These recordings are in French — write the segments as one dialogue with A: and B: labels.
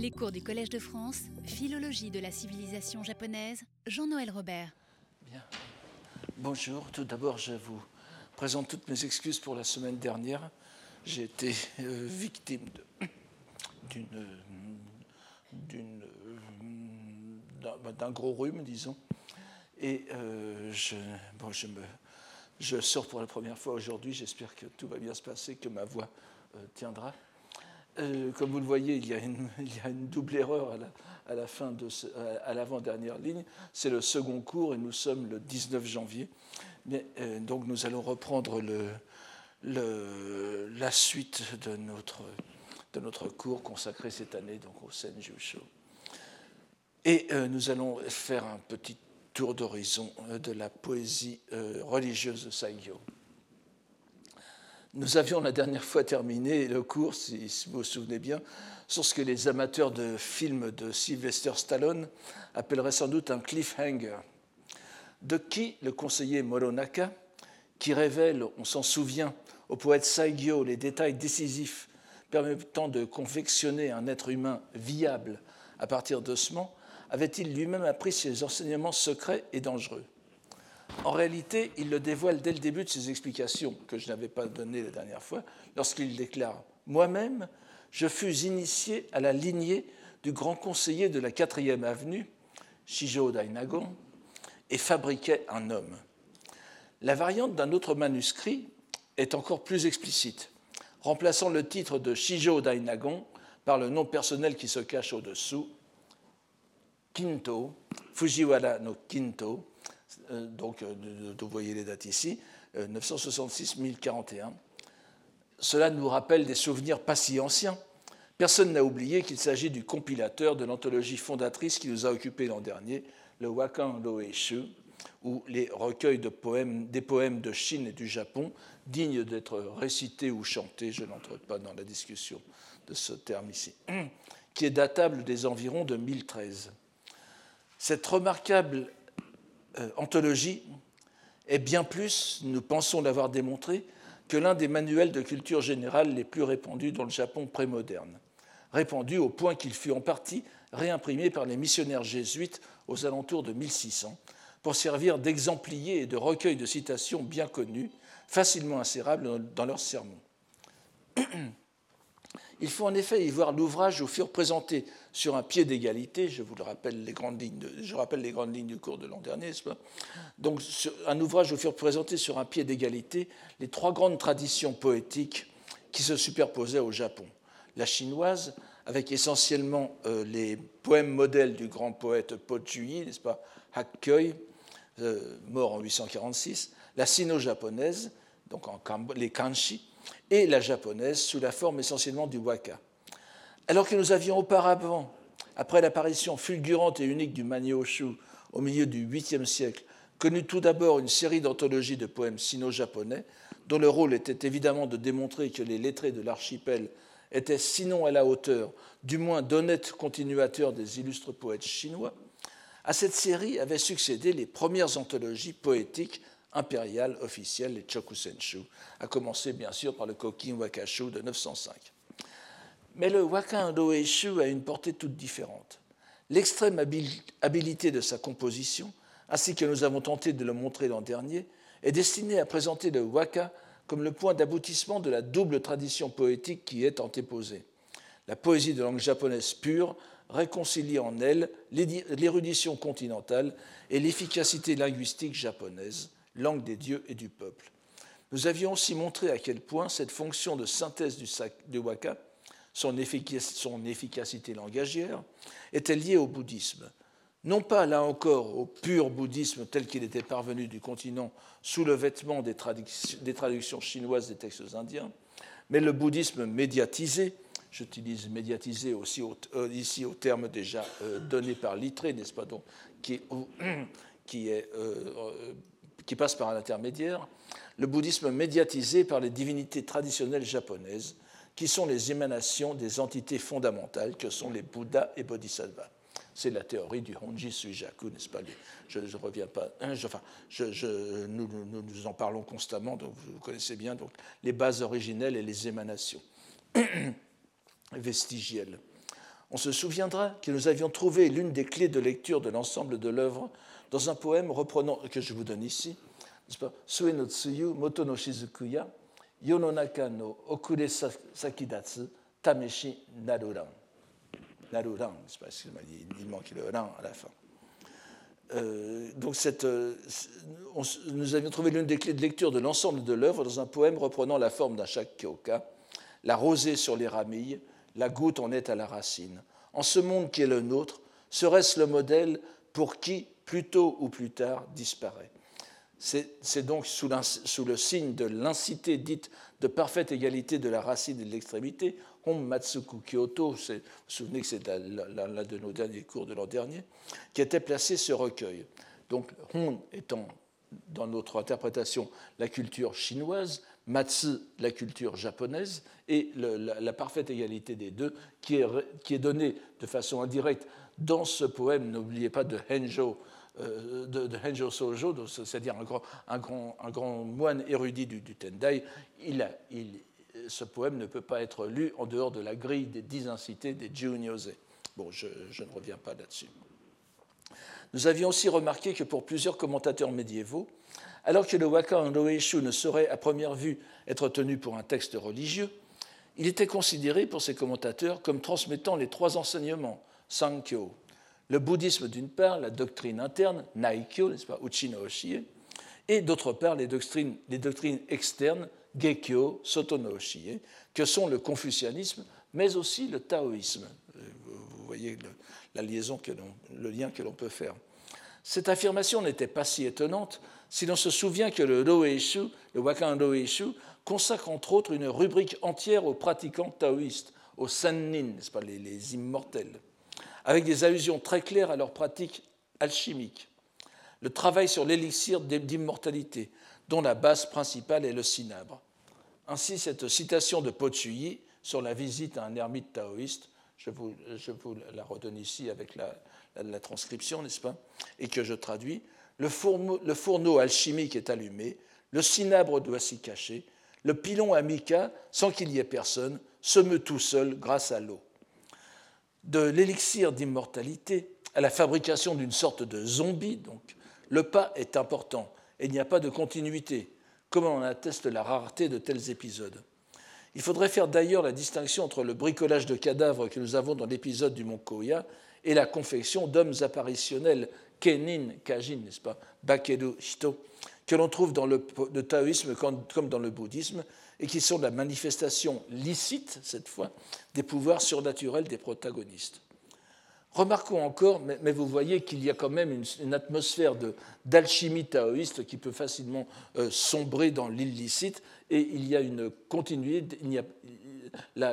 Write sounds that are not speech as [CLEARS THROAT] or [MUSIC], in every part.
A: Les cours du Collège de France, Philologie de la civilisation japonaise, Jean-Noël Robert.
B: Bien. Bonjour, tout d'abord je vous présente toutes mes excuses pour la semaine dernière. J'ai été euh, victime d'un gros rhume, disons. Et euh, je sors pour la première fois aujourd'hui. J'espère que tout va bien se passer, que ma voix euh, tiendra. Euh, comme vous le voyez, il y a une, [LAUGHS] double erreur à la, fin à l'avant-dernière ligne. C'est le second cours et nous sommes le 19 janvier. Euh, donc nous allons reprendre la suite de notre, de notre cours consacré cette année donc au Senjusho. Et euh, nous allons faire un petit tour d'horizon de la poésie religieuse de Saigyo. Nous avions la dernière fois terminé le cours, si, vous vous souvenez bien, sur ce que les amateurs de films de Sylvester Stallone appelleraient sans doute un cliffhanger. De qui le conseiller Moronaka, qui révèle, on s'en souvient, au poète Saigyo les détails décisifs permettant de confectionner un être humain viable à partir d'ossements, avait-il lui-même appris ses enseignements secrets et dangereux? En réalité, il le dévoile dès le début de ses explications, que je n'avais pas données la dernière fois, lorsqu'il déclare Moi-même, je fus initié à la lignée du grand conseiller de la 4e avenue, Shijo Dainagon, et fabriquait un homme. La variante d'un autre manuscrit est encore plus explicite, remplaçant le titre de Shijo Dainagon par le nom personnel qui se cache au-dessous, Kinto, Fujiwara no Kinto, donc euh, vous voyez les dates ici, 966-1041. Euh, Cela nous rappelle des souvenirs pas si anciens. Personne n'a oublié qu'il s'agit du compilateur de l'anthologie fondatrice qui nous a occupés l'an dernier, le Wakan Loeishu, ou les recueils de poèmes, des poèmes de Chine et du Japon, dignes d'être récités ou chantés, je n'entre pas dans la discussion de ce terme ici, [CLEARS THROAT] qui est datable des environs de 1013. Cette remarquable euh, anthologie est bien plus, nous pensons l'avoir démontré, que l'un des manuels de culture générale les plus répandus dans le Japon prémoderne, répandu au point qu'il fut en partie réimprimé par les missionnaires jésuites aux alentours de 1600 pour servir d'exemplier et de recueil de citations bien connues, facilement insérables dans leurs sermons. [CLEARS THROAT] Il faut en effet y voir l'ouvrage où furent présentés sur un pied d'égalité, je vous le rappelle les grandes lignes, je rappelle les grandes lignes du cours de l'an dernier, Donc un ouvrage où furent présentés sur un pied d'égalité les trois grandes traditions poétiques qui se superposaient au Japon. La chinoise, avec essentiellement euh, les poèmes modèles du grand poète Po Chuyi, n'est-ce pas, Hakkei, euh, mort en 846, la sino-japonaise, donc en, les kanshi, et la japonaise sous la forme essentiellement du waka. Alors que nous avions auparavant, après l'apparition fulgurante et unique du Manyoshu au milieu du 8e siècle, connu tout d'abord une série d'anthologies de poèmes sino-japonais, dont le rôle était évidemment de démontrer que les lettrés de l'archipel étaient sinon à la hauteur, du moins d'honnêtes continuateurs des illustres poètes chinois, à cette série avaient succédé les premières anthologies poétiques impériale officielle, les Chokusenshu, à commencer bien sûr par le Kokin Wakashu de 905. Mais le Wakan Doeishu a une portée toute différente. L'extrême habileté de sa composition, ainsi que nous avons tenté de le montrer l'an dernier, est destinée à présenter le waka comme le point d'aboutissement de la double tradition poétique qui est antéposée. La poésie de langue japonaise pure réconcilie en elle l'érudition continentale et l'efficacité linguistique japonaise, langue des dieux et du peuple. Nous avions aussi montré à quel point cette fonction de synthèse du, waka, son, efficacité langagière, était liée au bouddhisme. Non pas, là encore, au pur bouddhisme tel qu'il était parvenu du continent sous le vêtement des, traductions chinoises des textes indiens, mais le bouddhisme médiatisé, j'utilise médiatisé aussi euh, ici au terme déjà euh, donné par Littré, n'est-ce pas, donc, qui, est [CLEARS THROAT] euh, qui passe par un intermédiaire, le bouddhisme médiatisé par les divinités traditionnelles japonaises, qui sont les émanations des entités fondamentales que sont les Bouddhas et Bodhisattvas. C'est la théorie du Honji Suijaku, n'est-ce pas? Je ne reviens pas. Hein, enfin, je, nous, nous, en parlons constamment, donc vous connaissez bien donc, les bases originelles et les émanations [CLEARS THROAT] vestigielles. On se souviendra que nous avions trouvé l'une des clés de lecture de l'ensemble de l'œuvre dans un poème reprenant, que je vous donne ici, Sue no tsuyu moto no shizukuya, yononaka no okure sakidatsu, tameshi naruran. Naruran, il manque le ran à la fin. Euh, donc cette, euh, nous avions trouvé l'une des clés de lecture de l'ensemble de l'œuvre dans un poème reprenant la forme d'un shakyoka, la rosée sur les ramilles, la goutte en est à la racine. En ce monde qui est le nôtre, serait-ce le modèle pour qui, plus tôt ou plus tard, disparaît C'est donc sous, le signe de l'incité dite de parfaite égalité de la racine et de l'extrémité, Hon Matsuku Kyoto, vous vous souvenez que c'est l'un de nos derniers cours de l'an dernier, qui était placé ce recueil. Donc Hon étant dans notre interprétation la culture chinoise, Matsu la culture japonaise, et la, parfaite égalité des deux qui est, qui est, donnée de façon indirecte dans ce poème, n'oubliez pas, de Henjo, euh, de, de, Henjo Sojo, c'est-à-dire un grand, moine érudit du, Tendai. Ce poème ne peut pas être lu en dehors de la grille des dix incités des Junyose. Bon, je, ne reviens pas là-dessus. Nous avions aussi remarqué que pour plusieurs commentateurs médiévaux, alors que le Waka Roeishu ne saurait à première vue être tenu pour un texte religieux, il était considéré pour ses commentateurs comme transmettant les trois enseignements, Sankyo, le bouddhisme d'une part, la doctrine interne, Naikyo, n'est-ce pas, Uchino Oshie, et d'autre part les doctrines, les doctrines externes, Gekyo, Sotono Oshie, que sont le confucianisme, mais aussi le taoïsme. Vous voyez la liaison, le lien que l'on peut faire. Cette affirmation n'était pas si étonnante si l'on se souvient que le le Wakan Roeishu, consacre entre autres une rubrique entière aux pratiquants taoïstes, aux Sannin, n'est-ce pas, les immortels, avec des allusions très claires à leurs pratiques alchimiques. Le travail sur l'élixir d'immortalité, dont la base principale est le cinabre. Ainsi, cette citation de Po Chuyi sur la visite à un ermite taoïste, je vous, la redonne ici avec la, transcription, n'est-ce pas, et que je traduis, le fourneau, alchimique est allumé, le cinabre doit s'y cacher, le pilon amica, sans qu'il y ait personne, se meut tout seul grâce à l'eau. De l'élixir d'immortalité à la fabrication d'une sorte de zombie, donc, le pas est important et il n'y a pas de continuité, comme en atteste la rareté de tels épisodes. Il faudrait faire d'ailleurs la distinction entre le bricolage de cadavres que nous avons dans l'épisode du Mont Koya et la confection d'hommes apparitionnels, kenin, kajin, n'est-ce pas, bakedo, hito, que l'on trouve dans le, taoïsme comme dans le bouddhisme, et qui sont la manifestation licite, cette fois, des pouvoirs surnaturels des protagonistes. Remarquons encore, mais, vous voyez qu'il y a quand même une, atmosphère d'alchimie taoïste qui peut facilement euh, sombrer dans l'illicite, et il y a une continuité, il y a,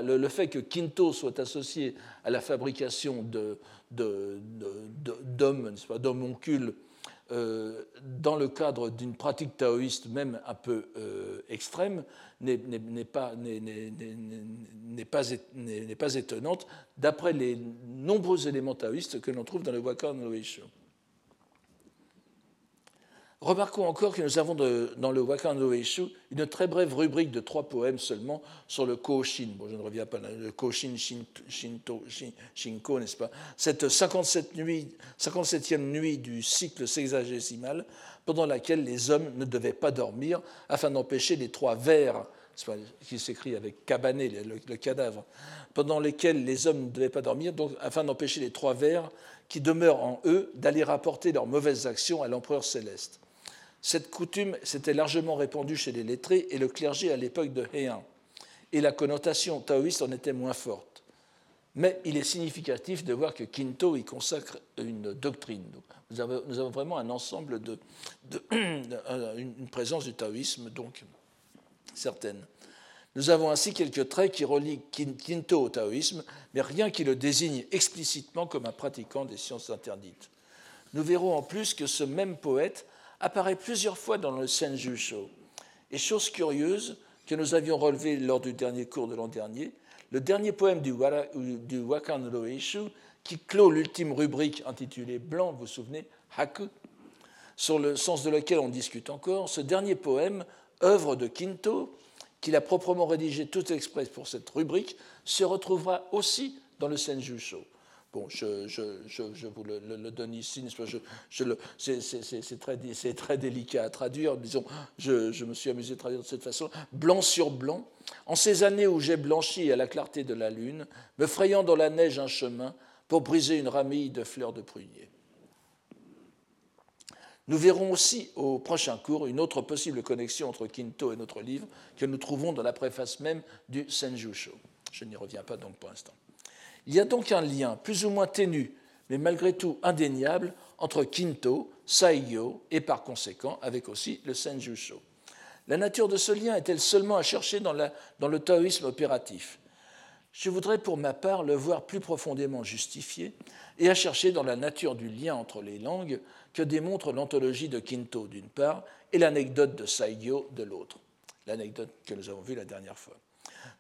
B: le, fait que Quinto soit associé à la fabrication d'hommes, d'homoncules, euh, dans le cadre d'une pratique taoïste même un peu euh, extrême, n'est pas, pas, pas, étonnante d'après les nombreux éléments taoïstes que l'on trouve dans le Wakan Loisho. Remarquons encore que nous avons dans le Wakando Eishu une très brève rubrique de trois poèmes seulement sur le Koshin. Bon, je ne reviens pas, le Koshin Shinto, Shinko, n'est-ce pas? Cette 57 nuit, 57e nuit du cycle sexagésimal, pendant laquelle les hommes ne devaient pas dormir, afin d'empêcher les trois vers, qui s'écrit avec cabané, le, cadavre, pendant lesquels les hommes ne devaient pas dormir, afin d'empêcher les trois vers qui demeurent en eux d'aller rapporter leurs mauvaises actions à l'empereur céleste. Cette coutume s'était largement répandue chez les lettrés et le clergé à l'époque de Heian, et la connotation taoïste en était moins forte. Mais il est significatif de voir que Kinto y consacre une doctrine. Nous avons, vraiment un ensemble de, [CLEARS THROAT] une présence du taoïsme donc certaine. Nous avons ainsi quelques traits qui relient Kinto au taoïsme, mais rien qui le désigne explicitement comme un pratiquant des sciences interdites. Nous verrons en plus que ce même poète apparaît plusieurs fois dans le Senju Sho. Et chose curieuse que nous avions relevée lors du dernier cours de l'an dernier, le dernier poème du, du Wakan qui clôt l'ultime rubrique intitulée Blanc, vous vous souvenez, Haku, sur le sens de lequel on discute encore, ce dernier poème, œuvre de Kinto, qu'il a proprement rédigé tout exprès pour cette rubrique, se retrouvera aussi dans le Senjusho. Bon, je, vous le, donne ici, c'est très, délicat à traduire. Disons, je, me suis amusé à traduire de cette façon. Blanc sur blanc, en ces années où j'ai blanchi à la clarté de la lune, me frayant dans la neige un chemin pour briser une ramille de fleurs de prunier. Nous verrons aussi au prochain cours une autre possible connexion entre Kinto et notre livre que nous trouvons dans la préface même du Senjusho. Je n'y reviens pas donc pour l'instant. Il y a donc un lien plus ou moins ténu, mais malgré tout indéniable, entre Kinto, Saigyo et par conséquent avec aussi le Senjusho. La nature de ce lien est-elle seulement à chercher dans, le taoïsme opératif? Je voudrais pour ma part le voir plus profondément justifié et à chercher dans la nature du lien entre les langues que démontre l'anthologie de Kinto d'une part et l'anecdote de Saigyo de l'autre, l'anecdote que nous avons vue la dernière fois.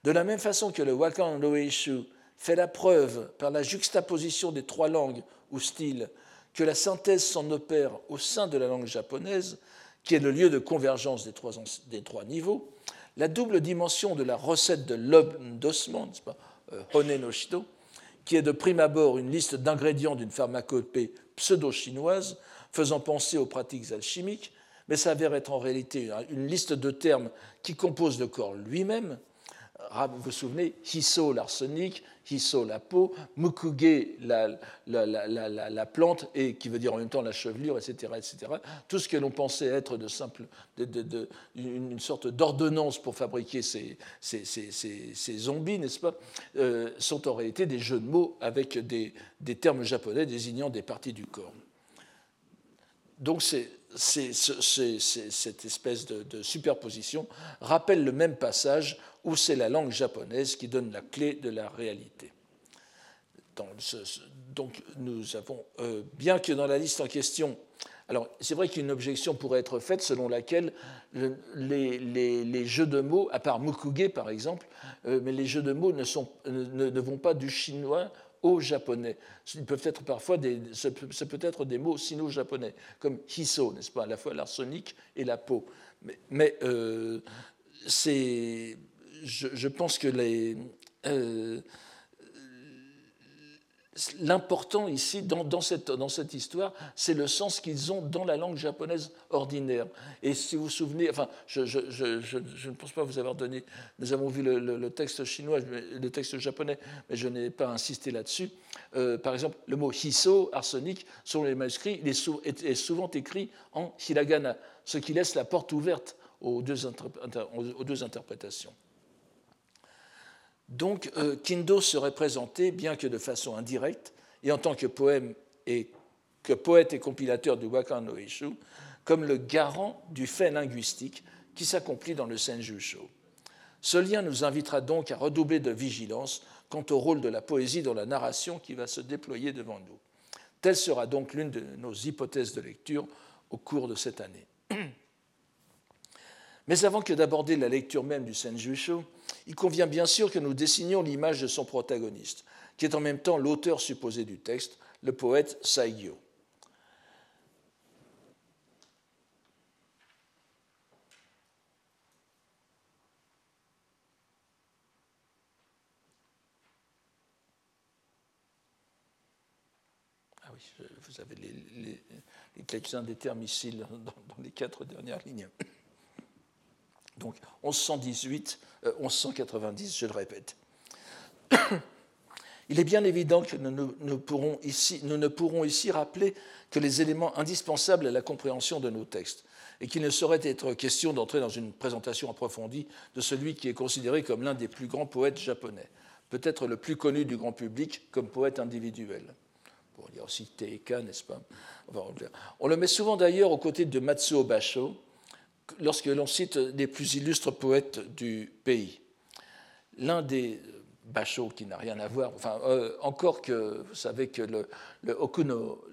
B: De la même façon que le Wakan Loeishu fait la preuve par la juxtaposition des trois langues ou styles que la synthèse s'en opère au sein de la langue japonaise, qui est le lieu de convergence des trois, des trois niveaux, la double dimension de la recette de l'obdossement, euh, Hone no qui est de prime abord une liste d'ingrédients d'une pharmacopée pseudo-chinoise faisant penser aux pratiques alchimiques, mais s'avère être en réalité une liste de termes qui composent le corps lui-même, vous vous souvenez, hiso l'arsenic, hiso la peau, mukuge la, la, la, la, plante, et qui veut dire en même temps la chevelure, etc. etc. Tout ce que l'on pensait être de simple, de, de, une sorte d'ordonnance pour fabriquer ces, ces, ces, ces zombies, n'est-ce pas, euh, sont en réalité des jeux de mots avec des, des termes japonais désignant des parties du corps. Donc c'est cette espèce de, superposition rappelle le même passage où c'est la langue japonaise qui donne la clé de la réalité. donc nous avons, euh, bien que dans la liste en question, alors c'est vrai qu'une objection pourrait être faite selon laquelle les, jeux de mots, à part mukuge par exemple, euh, mais les jeux de mots ne, sont, ne vont pas du chinois au japonais. Ils peuvent être parfois des, ça peut être des mots sino-japonais, comme hiso, n'est-ce pas, à la fois l'arsenic et la peau. Mais, euh, c'est, je, pense que les, euh, L'important ici, dans, cette, histoire, c'est le sens qu'ils ont dans la langue japonaise ordinaire. Et si vous vous souvenez, enfin, je, ne pense pas vous avoir donné, nous avons vu le, texte chinois, le texte japonais, mais je n'ai pas insisté là-dessus. Euh, par exemple, le mot hiso, arsenic, sur les manuscrits, il est, souvent écrit en hiragana, ce qui laisse la porte ouverte aux deux interprétations. Donc euh, Kindo serait présenté, bien que de façon indirecte, et en tant que, poème et, que poète et compilateur du Wakan no comme le garant du fait linguistique qui s'accomplit dans le Senjusho. Ce lien nous invitera donc à redoubler de vigilance quant au rôle de la poésie dans la narration qui va se déployer devant nous. Telle sera donc l'une de nos hypothèses de lecture au cours de cette année. [CLEARS THROAT] Mais avant que d'aborder la lecture même du Senjusho, il convient bien sûr que nous dessinions l'image de son protagoniste, qui est en même temps l'auteur supposé du texte, le poète Saigyo. Ah oui, vous avez les, quelques-uns des termes ici dans les quatre dernières lignes. Donc 1118, 1190, euh, je le répète. [COUGHS] Il est bien évident que nous, pourrons ici, nous ne pourrons ici rappeler que les éléments indispensables à la compréhension de nos textes, et qu'il ne saurait être question d'entrer dans une présentation approfondie de celui qui est considéré comme l'un des plus grands poètes japonais, peut-être le plus connu du grand public comme poète individuel. Bon, il y a aussi Teika, n'est-ce pas? On le met souvent d'ailleurs aux côtés de Matsuo Basho, lorsque l'on cite les plus illustres poètes du pays. L'un des Basho qui n'a rien à voir, enfin, euh, encore que vous savez que le, Okuno,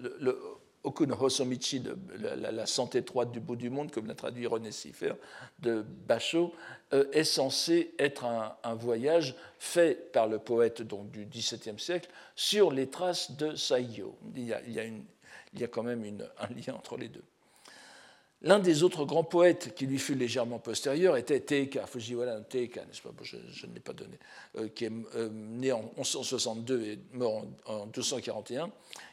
B: Hosomichi, la, santé étroite du bout du monde, comme l'a traduit René Siffer, de Basho, euh, est censé être un, voyage fait par le poète donc, du XVIIe siècle sur les traces de Saigyo. Il y a, quand même un lien entre les deux. L'un des autres grands poètes qui lui fut légèrement postérieur était Teika, Fujiwara Teika, je, ne l'ai pas donné, euh, qui est euh, né en 1162 et mort en, en 1241,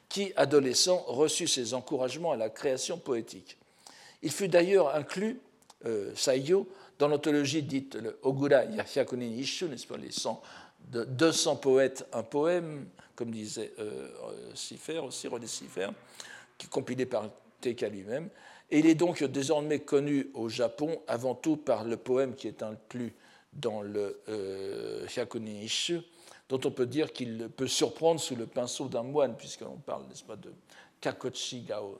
B: qui, adolescent, reçut ses encouragements à la création poétique. Il fut d'ailleurs inclus, euh, dans l'anthologie dite le Ogura Hyakunin Ishu, les 100, de 200 poètes, un poème, comme disait euh, Siffer, aussi René Siffer, qui compilé par Teika lui-même. Et il est donc désormais connu au Japon avant tout par le poème qui est inclus dans le euh, Hyakunin Ishu, dont on peut dire qu'il peut surprendre sous le pinceau d'un moine, puisqu'on parle, n'est-ce pas, de Kakochi Gao.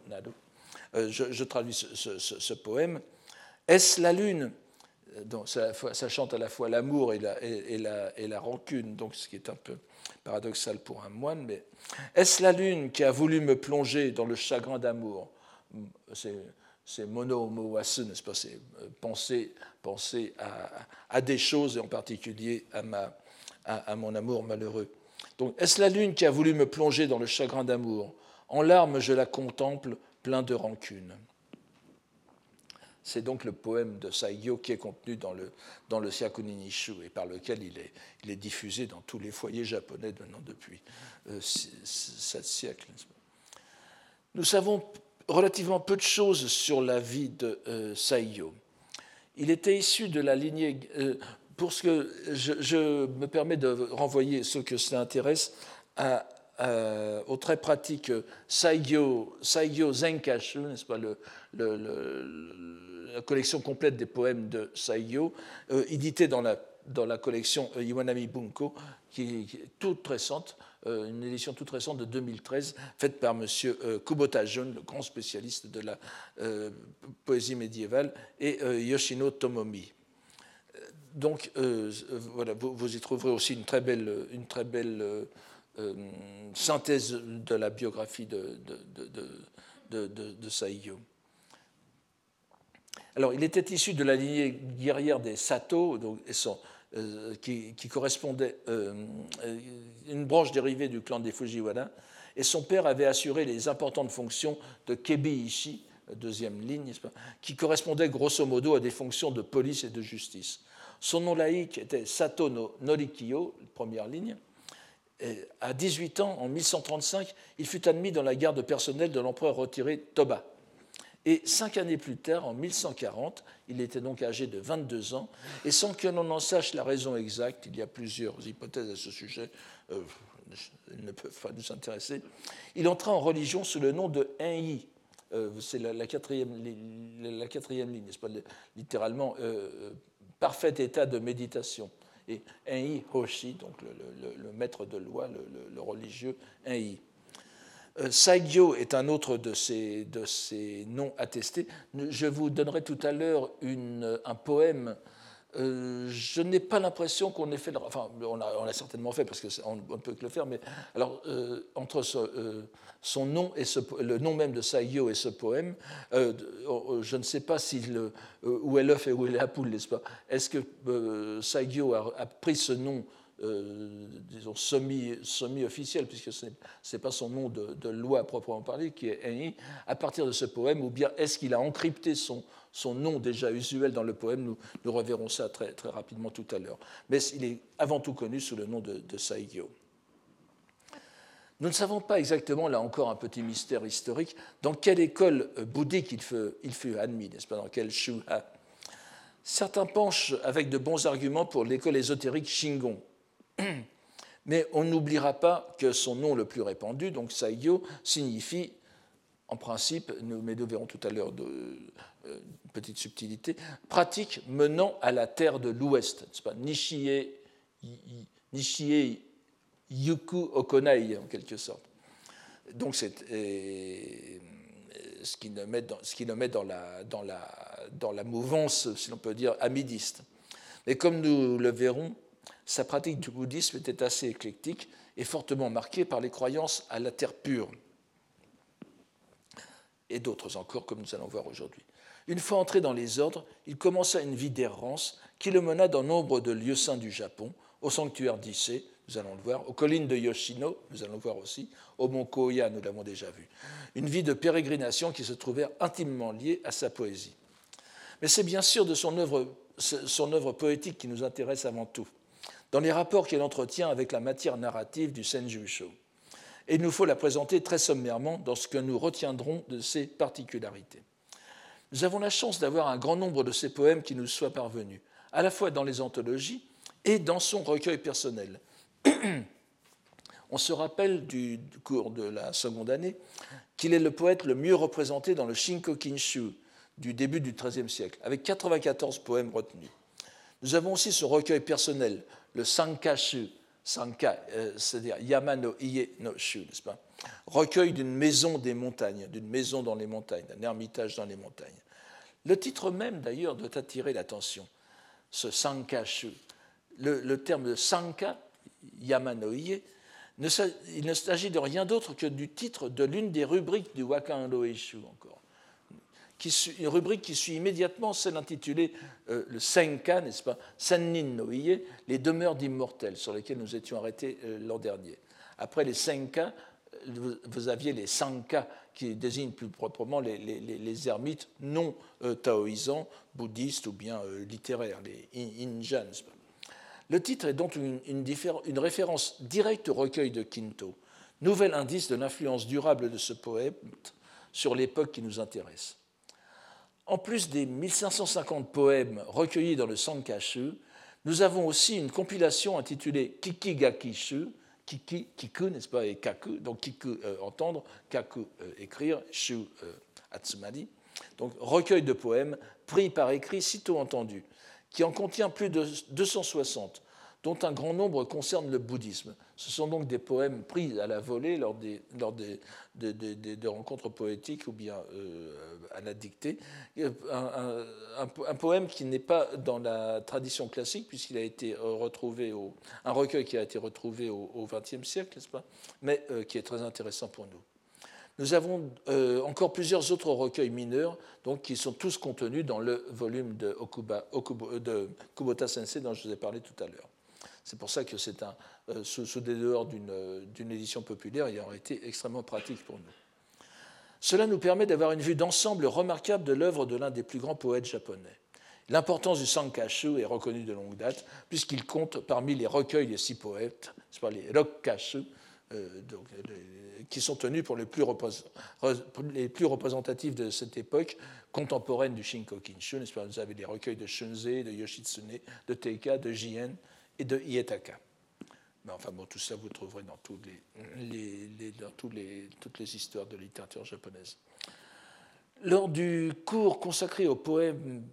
B: Euh, je, traduis ce, poème. Est-ce la lune? Donc ça, chante à la fois l'amour et la, et, la, et la, rancune, donc ce qui est un peu paradoxal pour un moine, mais est-ce la lune qui a voulu me plonger dans le chagrin d'amour? C'est mono moasu, n'est-ce pas? C'est euh, penser, penser à, des choses, et en particulier à, ma, à, mon amour malheureux. Donc, est-ce la lune qui a voulu me plonger dans le chagrin d'amour? En larmes, je la contemple, plein de rancune. C'est donc le poème de Saigyo qui est contenu dans le, dans le Nishu et par lequel il est, il est diffusé dans tous les foyers japonais maintenant depuis euh, sept siècles. Nous savons relativement peu de choses sur la vie de euh, Il était issu de la lignée. Euh, pour ce que je, me permets de renvoyer ceux que cela intéresse à, au très pratique Saigyo, Saigyo Zenkashu, n'est-ce pas, le, la collection complète des poèmes de Saigyo, euh, édité dans la, dans la collection Iwanami Bunko, qui, est toute récente, une édition toute récente de 2013, faite par M. Kubota Jun, le grand spécialiste de la poésie médiévale, et Yoshino Tomomi donc, euh, voilà, vous, y trouverez aussi une très belle, une très belle euh, euh, synthèse de la biographie de, de. Alors, il était issu de la lignée guerrière des Sato, donc, qui, qui, correspondait une branche dérivée du clan des Fujiwara, et son père avait assuré les importantes fonctions de Kebi-ishi, deuxième ligne, qui correspondait grosso modo à des fonctions de police et de justice. Son nom laïque était Sato no Norikiyo, première ligne. à 18 ans, en 1135, il fut admis dans la garde personnelle de l'empereur retiré Toba. Et cinq années plus tard, en 1140, il était donc âgé de 22 ans, et sans que l'on en sache la raison exacte, il y a plusieurs hypothèses à ce sujet, euh, ne peuvent pas nous intéresser, il entra en religion sous le nom de Enyi. Euh, c'est la, quatrième, la, quatrième, ligne, n'est-ce pas? Littéralement, euh, parfait état de méditation. Et Enyi Hoshi, donc le, maître de loi, le, religieux Enyi. Euh, Saigyo est un autre de ces, de ces noms attestés. Je vous donnerai tout à l'heure un poème euh, je n'ai pas l'impression qu'on ait fait. Enfin, on l'a certainement fait parce qu'on ne peut que le faire, mais alors, euh, entre son nom et le nom même de Saigyo et ce poème, je ne sais pas si le, où est l'œuf et où est la poule, n'est-ce pas? Est-ce que Saigyo a, pris ce nom disons, semi-officiel, puisque ce n'est pas son nom de, loi à proprement parler, qui est Eni, à partir de ce poème, ou bien est-ce qu'il a encrypté son, son nom déjà usuel dans le poème. Nous, reverrons ça très, très rapidement tout à l'heure. Mais il est avant tout connu sous le nom de, de Saigyo. Nous ne savons pas exactement, là encore un petit mystère historique, dans quelle école euh, bouddhique il fut, il fut admis, n'est-ce pas, dans quelle shuha? Certains penchent avec de bons arguments pour l'école ésotérique Shingon. [CLEARS THROAT] Mais on n'oubliera pas que son nom le plus répandu, donc Saigyo, signifie en principe, mais nous verrons tout à l'heure de, euh, une petite subtilité, pratique menant à la terre de l'Ouest, n'est-ce pas? Nishie, Nishie Yuku Okonai, en quelque sorte. Donc, c'est ce qui le met, dans, ce qui le met dans, la, dans la mouvance, si l'on peut dire, amidiste. Mais comme nous le verrons, sa pratique du bouddhisme était assez éclectique et fortement marquée par les croyances à la terre pure et d'autres encore, comme nous allons voir aujourd'hui. Une fois entré dans les ordres, il commença une vie d'errance qui le mena dans nombre de lieux saints du Japon, au sanctuaire d'Issé, nous allons le voir, aux collines de Yoshino, nous allons le voir aussi, au mont Koya, nous l'avons déjà vu. Une vie de pérégrination qui se trouvait intimement liée à sa poésie. Mais c'est bien sûr de son œuvre, son œuvre poétique qui nous intéresse avant tout, dans les rapports qu'elle entretient avec la matière narrative du Senjusho. Et il nous faut la présenter très sommairement dans ce que nous retiendrons de ses particularités. Nous avons la chance d'avoir un grand nombre de ces poèmes qui nous soient parvenus, à la fois dans les anthologies et dans son recueil personnel. [CLEARS THROAT] On se rappelle du cours de la seconde année qu'il est le poète le mieux représenté dans le Shinko Kinshu du début du XIIIe siècle, avec 94 poèmes retenus. Nous avons aussi ce recueil personnel, le Sankashu, Sanka, euh, c'est-à-dire Yamano Ie no Shu, n'est-ce pas? Recueil d'une maison des montagnes, d'une maison dans les montagnes, d'un ermitage dans les montagnes. Le titre même, d'ailleurs, doit attirer l'attention, ce Sankashu. Le, le terme de Sanka, Yamano Ie, il ne s'agit de rien d'autre que du titre de l'une des rubriques du Wakan Loeshu encore. Une rubrique qui suit immédiatement celle intitulée euh, le Senka, n'est-ce pas Sennin no Ie, les demeures d'immortels, sur lesquelles nous étions arrêtés euh, l'an dernier. Après les Senka, vous, aviez les Sanka, qui désignent plus proprement les, ermites non euh, taoïsants, bouddhistes ou bien littéraires, les Injans. Le titre est donc une, une, référence directe au recueil de Quinto, nouvel indice de l'influence durable de ce poète sur l'époque qui nous intéresse. En plus des 1550 poèmes recueillis dans le Sankashu, nous avons aussi une compilation intitulée Kikigakishu, Kiki, Kiku, n'est-ce pas, et Kaku, donc Kiku, euh, entendre, Kaku, euh, écrire, Shu, euh, Atsumadi, donc recueil de poèmes pris par écrit sitôt entendu, qui en contient plus de 260, dont un grand nombre concernent le bouddhisme. Ce sont donc des poèmes pris à la volée lors des, rencontres poétiques ou bien euh, à la dictée. Un, poème qui n'est pas dans la tradition classique, puisqu'il a été retrouvé au, un recueil qui a été retrouvé au XXe siècle, n'est-ce pas, mais euh, qui est très intéressant pour nous. Nous avons euh, encore plusieurs autres recueils mineurs donc, qui sont tous contenus dans le volume de, Okuba, de Kubota Sensei dont je vous ai parlé tout à l'heure. C'est pour ça que c'est un, euh, sous, des dehors d'une édition populaire, il aurait été extrêmement pratique pour nous. Cela nous permet d'avoir une vue d'ensemble remarquable de l'œuvre de l'un des plus grands poètes japonais. L'importance du Sankashu est reconnue de longue date, puisqu'il compte parmi les recueils des six poètes, les Rokkashu, euh, qui sont tenus pour les plus, représentatifs de cette époque contemporaine du Shinkokinshu. Vous avez les recueils de Shunze, de Yoshitsune, de Teika, de Jien et de Ietaka. Mais enfin, bon, tout ça, vous trouverez dans, les, toutes les histoires de littérature japonaise. Lors du cours consacré aux poèmes,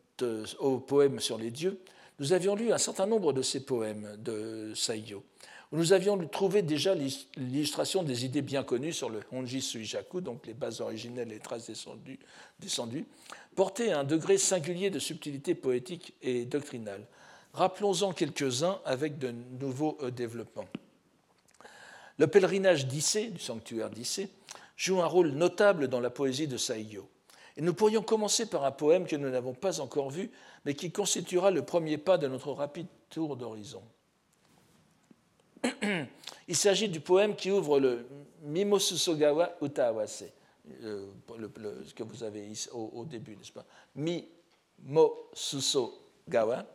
B: sur les dieux, nous avions lu un certain nombre de ces poèmes de Saiyo où nous avions trouvé déjà l'illustration des idées bien connues sur le Honji Suijaku, donc les bases originelles et les traces descendues, descendues, portées à un degré singulier de subtilité poétique et doctrinale. Rappelons-en quelques-uns avec de nouveaux euh, développements. Le pèlerinage d'Issé, du sanctuaire d'Issé, joue un rôle notable dans la poésie de Saiyo. Et nous pourrions commencer par un poème que nous n'avons pas encore vu, mais qui constituera le premier pas de notre rapide tour d'horizon. [CLEARS THROAT] Il s'agit du poème qui ouvre le Mimosusogawa Utawase, euh, ce que vous avez au début, n'est-ce pas? Mimosusogawa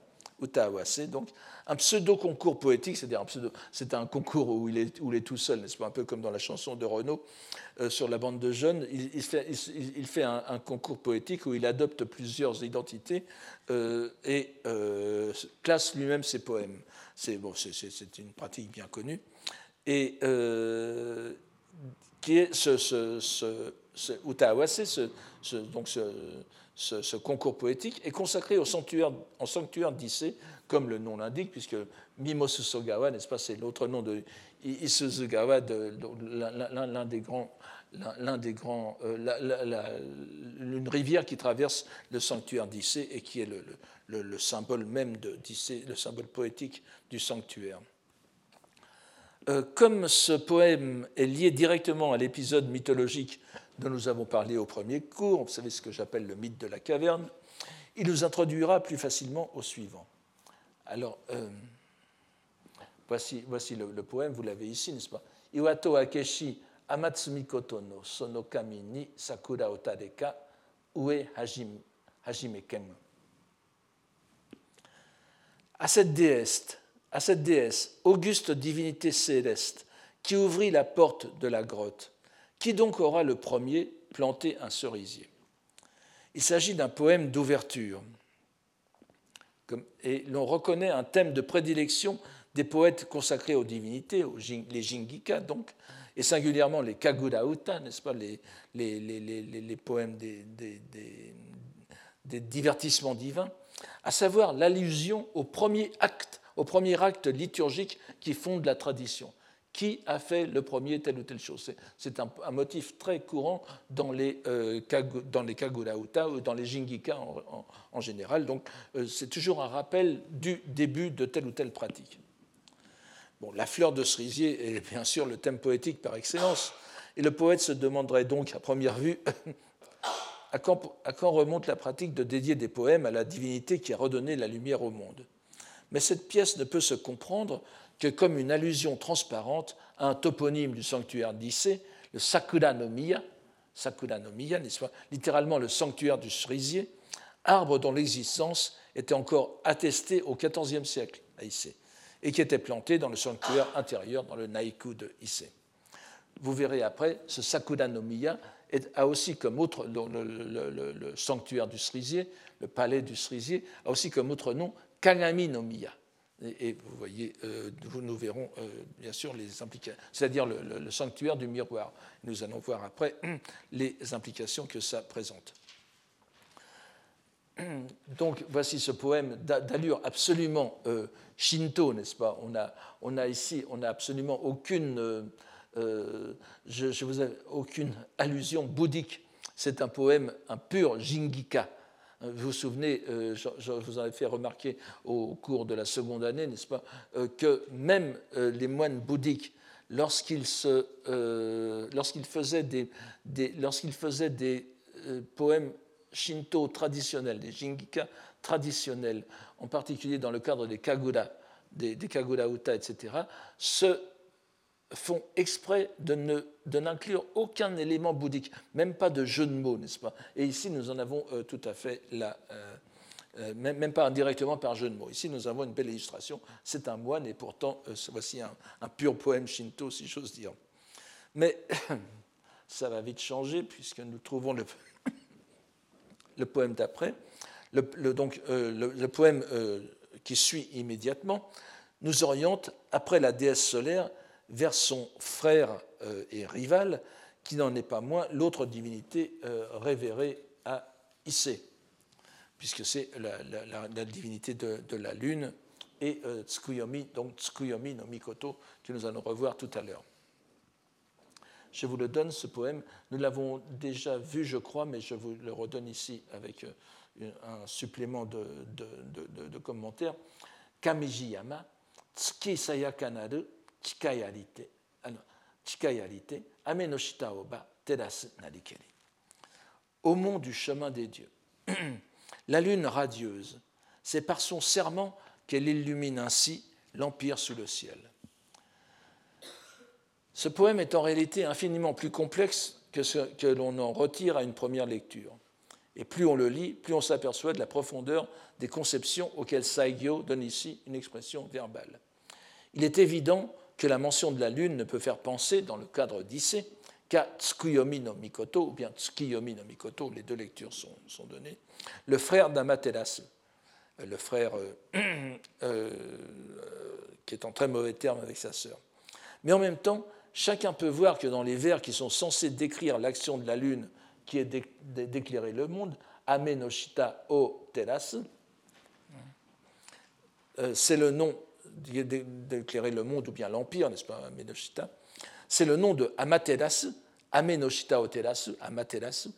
B: Donc un pseudo-concours poétique, c'est-à-dire c'est un concours où il, est, tout seul, n'est-ce pas, un peu comme dans la chanson de Renaud euh, sur la bande de jeunes, il, fait, un, concours poétique où il adopte plusieurs identités euh, et classe lui-même ses poèmes. C'est bon, une pratique bien connue. Et euh, qui est ce, ce, ce, ce donc ce, concours poétique, est consacré au sanctuaire, en sanctuaire d'Issé, comme le nom l'indique, puisque Mimosusogawa, n'est-ce pas, c'est l'autre nom de Isuzugawa, l'un des grands l'un des euh, une rivière qui traverse le sanctuaire d'Issé et qui est le, le, symbole même de le symbole poétique du sanctuaire. Euh, comme ce poème est lié directement à l'épisode mythologique dont nous avons parlé au premier cours, vous savez ce que j'appelle le mythe de la caverne, il nous introduira plus facilement au suivant. Alors, euh, voici, voici le, poème, vous l'avez ici, n'est-ce pas? Iwato Akeshi Amatsumikoto no Sonokami ni Sakura Otareka Ue Hajimekem. À cette déesse, à cette déesse, auguste divinité céleste, qui ouvrit la porte de la grotte, qui donc aura le premier planté un cerisier? Il s'agit d'un poème d'ouverture. Et l'on reconnaît un thème de prédilection des poètes consacrés aux divinités, les Jingika donc, et singulièrement les Kagura-uta, n'est-ce pas, les, poèmes des, divertissements divins, à savoir l'allusion au premier acte, au premier acte liturgique qui fonde la tradition. Qui a fait le premier telle ou telle chose? C'est un, motif très courant dans les, euh, Kagura-uta ou dans les Jingika en, général. Donc euh, c'est toujours un rappel du début de telle ou telle pratique la fleur de cerisier est [LAUGHS] bien sûr le thème poétique par excellence, et le poète se demanderait donc à première vue [LAUGHS] à quand, remonte la pratique de dédier des poèmes à la divinité qui a redonné la lumière au monde? Mais cette pièce ne peut se comprendre que comme une allusion transparente à un toponyme du sanctuaire d'Issée, le Sakura no Miya, Sakura no Miya, littéralement le sanctuaire du cerisier, arbre dont l'existence était encore attestée au XIVe siècle à Issée et qui était planté dans le sanctuaire intérieur, dans le Naiku de Issei. Vous verrez après, ce Sakura no Miya a aussi comme autre, le, sanctuaire du cerisier, le palais du cerisier, a aussi comme autre nom Kagami no Miya. Et, vous voyez, euh, nous verrons euh, bien sûr les implications, c'est-à-dire le, sanctuaire du miroir. Nous allons voir après les implications que ça présente. Donc voici ce poème d'allure absolument euh, shinto, n'est-ce pas? On a, ici, on n'a absolument aucune, euh, je, vous aucune allusion bouddhique. C'est un poème, un pur jingika. Vous vous souvenez, je, vous en ai fait remarquer au cours de la seconde année, n'est-ce pas, que même les moines bouddhiques, lorsqu'ils faisaient des, poèmes shinto traditionnels, des jingika traditionnels, en particulier dans le cadre des kagura, des, des kagura uta, etc., se font exprès de n'inclure aucun élément bouddhique, même pas de jeu de mots, n'est-ce pas? Et ici, nous en avons euh, tout à fait la. Euh, euh, même, pas indirectement par jeu de mots. Ici, nous avons une belle illustration. C'est un moine et pourtant, voici un, pur poème shinto, si j'ose dire. Mais [COUGHS] ça va vite changer puisque nous trouvons le, [COUGHS] le poème d'après, le, donc, le, poème qui suit immédiatement, nous oriente, après la déesse solaire, vers son frère euh, et rival, qui n'en est pas moins l'autre divinité révérée à Issé, puisque c'est la, divinité de, la lune, et Tsukuyomi, donc Tsukuyomi no Mikoto, que nous allons revoir tout à l'heure. Je vous le donne, ce poème. Nous l'avons déjà vu, je crois, mais je vous le redonne ici avec euh, un supplément de, de, commentaires. Kamijiyama, tsuki sayakanaru chikayarite, chikayarite, ame no shita oba terasu narikeri. Au mont du chemin des dieux, [CLEARS THROAT] la lune radieuse, c'est par son serment qu'elle illumine ainsi l'empire sous le ciel. Ce poème est en réalité infiniment plus complexe que ce que l'on en retire à une première lecture. Et plus on le lit, plus on s'aperçoit de la profondeur des conceptions auxquelles Saigyo donne ici une expression verbale. Il est évident que la mention de la lune ne peut faire penser, dans le cadre d'Issé, qu'à Tsukuyomi no Mikoto, ou bien Tsukiyomi no Mikoto, les deux lectures sont, données, le frère d'Amaterasu, le frère euh, [CLEARS THROAT] euh, qui est en très mauvais termes avec sa sœur. Mais en même temps, chacun peut voir que dans les vers qui sont censés décrire l'action de la lune qui est d'éclairer le monde, Amenoshita o Teras, euh, c'est le nom d'éclairer le monde ou bien l'empire, n'est-ce pas, Amenoshita, c'est le nom de Amaterasu, Amenoshita o Terasu, Amaterasu,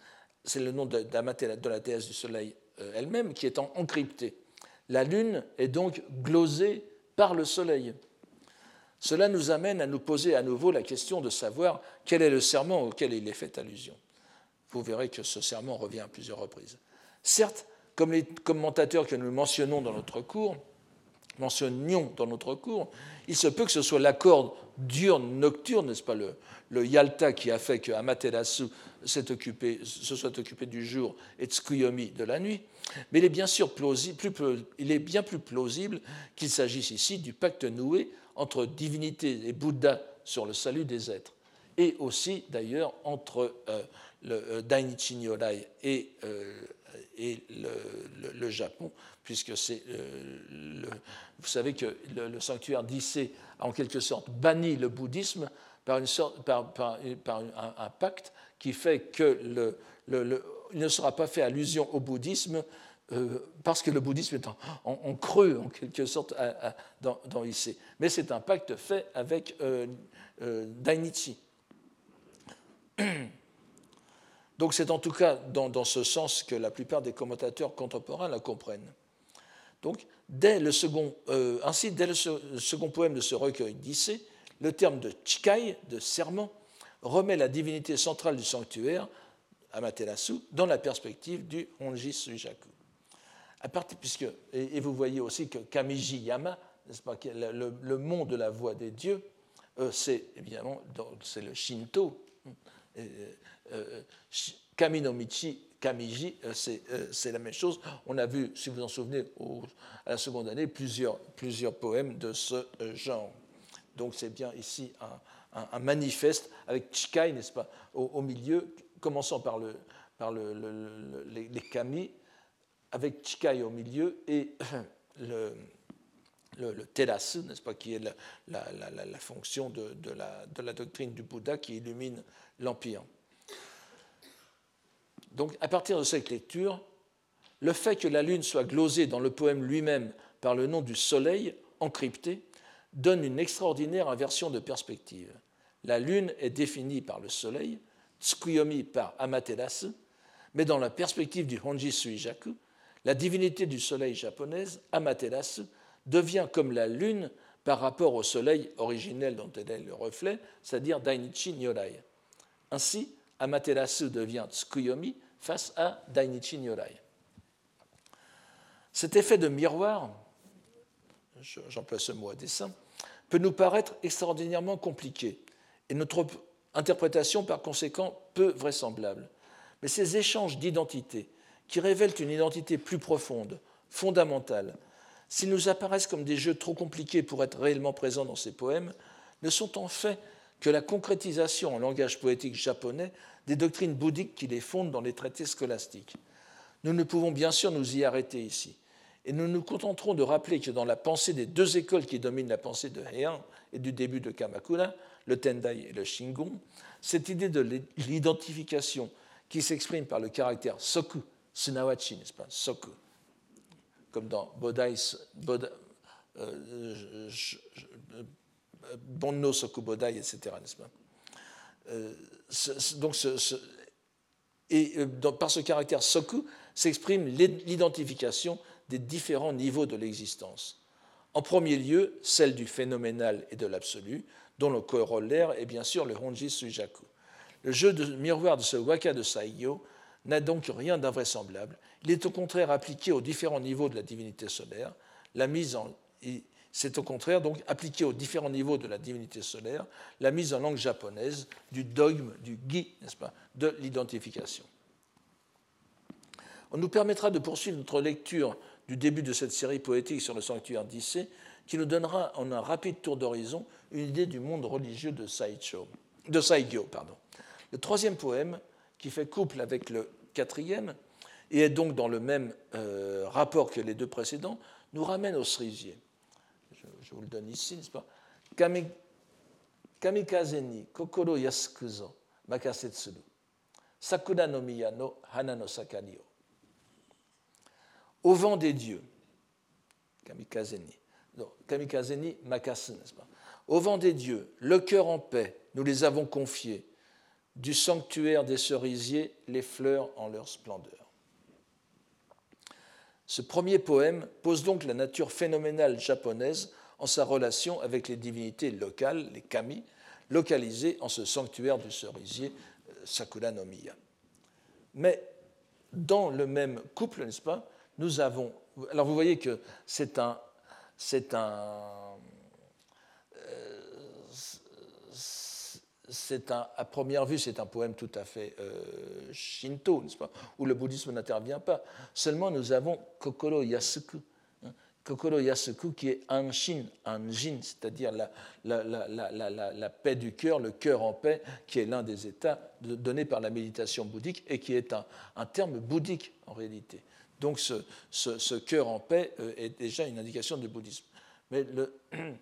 B: c'est le nom de, de, la déesse du soleil euh, elle-même qui est encrypté. La lune est donc glosée par le soleil. Cela nous amène à nous poser à nouveau la question de savoir quel est le serment auquel il est fait allusion. Vous verrez que ce serment revient à plusieurs reprises. Certes, comme les commentateurs que nous mentionnons dans notre cours, mentionnions dans notre cours, il se peut que ce soit l'accord diurne-nocturne, n'est-ce pas, le, Yalta qui a fait que Amaterasu occupé, se soit occupé du jour et Tsukuyomi de la nuit. Mais il est bien sûr plausible, plus, il est bien plus plausible qu'il s'agisse ici du pacte noué entre divinité et Bouddha sur le salut des êtres, et aussi d'ailleurs entre euh, le euh, Dainichi Nyorai et, euh, et le, Japon, puisque c'est le, vous savez que le, sanctuaire d'Issé a en quelque sorte banni le bouddhisme par, une sorte, par, un, pacte qui fait que il ne sera pas fait allusion au bouddhisme parce que le bouddhisme est en, creux, en quelque sorte, dans, dans. Mais c'est un pacte fait avec Dainichi. [CLEARS THROAT] Donc c'est en tout cas dans, ce sens que la plupart des commentateurs contemporains la comprennent. Donc, dès le second, euh, ainsi, dès le, second poème de ce recueil d'Issé, le terme de chikai, de serment, remet la divinité centrale du sanctuaire, Amaterasu, dans la perspective du Honji Sujaku. À partir, puisque, et, vous voyez aussi que Kamiji Yama, pas, le, le, mont de la voix des dieux, euh, c'est évidemment c'est le Shinto. Euh, euh, Kaminomichi, Kamiji, euh, euh, c'est la même chose. On a vu, si vous en souvenez, à la seconde année, plusieurs, poèmes de ce genre. Donc c'est bien ici un, manifeste avec Chikai, n'est-ce pas, au, milieu, commençant par, le, par le, les, kami, avec Chikai au milieu et [COUGHS] le, terasu, n'est-ce pas, qui est la, fonction de, la, doctrine du Bouddha qui illumine l'Empire. Donc, à partir de cette lecture, le fait que la Lune soit glosée dans le poème lui-même par le nom du Soleil, encrypté, donne une extraordinaire inversion de perspective. La Lune est définie par le Soleil, Tsukuyomi par Amaterasu, mais dans la perspective du Honji Suijaku, la divinité du Soleil japonaise, Amaterasu, devient comme la Lune par rapport au Soleil originel dont elle est le reflet, c'est-à-dire Dainichi Nyorai. Ainsi, Amaterasu devient Tsukuyomi face à Dainichi Nyorai. Cet effet de miroir, j'emploie ce mot à dessein, peut nous paraître extraordinairement compliqué et notre interprétation par conséquent peu vraisemblable. Mais ces échanges d'identité, qui révèlent une identité plus profonde, fondamentale, s'ils nous apparaissent comme des jeux trop compliqués pour être réellement présents dans ces poèmes, ne sont en fait que la concrétisation en langage poétique japonais des doctrines bouddhiques qui les fondent dans les traités scolastiques. Nous ne pouvons bien sûr nous y arrêter ici, et nous nous contenterons de rappeler que dans la pensée des deux écoles qui dominent la pensée de Heian et du début de Kamakura, le Tendai et le Shingon, cette idée de l'identification qui s'exprime par le caractère soku, sunawachi, n'est-ce pas, soku, comme dans Bodai, euh, Bonno Sokubodai, etc. Euh, donc et euh, par ce caractère soku s'exprime l'identification des différents niveaux de l'existence. En premier lieu, celle du phénoménal et de l'absolu, dont le corollaire est bien sûr le Honji Sujaku. Le jeu de miroir de ce waka de Saigyo n'a donc rien d'invraisemblable. Il est au contraire appliqué aux différents niveaux de la divinité solaire. La mise en, c'est au contraire donc appliqué aux différents niveaux de la divinité solaire la mise en langue japonaise du dogme du gi, n'est-ce pas, de l'identification. On nous permettra de poursuivre notre lecture du début de cette série poétique sur le sanctuaire d'Issé, qui nous donnera en un rapide tour d'horizon une idée du monde religieux de, Saicho, de Saigyo. Pardon. Le troisième poème, qui fait couple avec le quatrième, et est donc dans le même euh, rapport que les deux précédents, nous ramène au cerisier je vous le donne ici, n'est-ce pas? Kamikaze ni kokoro yasukuzo makasetsuru. Sakura no miya no hana no sakani Au vent des dieux. Kamikaze ni. Non, kamikaze ni makasu, n'est-ce pas? Au vent des dieux, le cœur en paix, nous les avons confiés. Du sanctuaire des cerisiers, les fleurs en leur splendeur. Ce premier poème pose donc la nature phénoménale japonaise en sa relation avec les divinités locales, les kami, localisées en ce sanctuaire du cerisier euh, Sakura no Miya. Mais dans le même couple, n'est-ce pas, nous avons. Alors vous voyez que c'est un, c'est un, c'est un, à première vue, c'est un poème tout à fait shinto, n'est-ce pas, où le bouddhisme n'intervient pas. Seulement, nous avons Kokoro Yasuku, Kokoro Yasuku, qui est Anshin, Anjin, c'est-à-dire la, paix du cœur, le cœur en paix, qui est l'un des états donnés par la méditation bouddhique et qui est un, terme bouddhique en réalité. Donc ce, cœur en paix euh, est déjà une indication du bouddhisme. Mais le,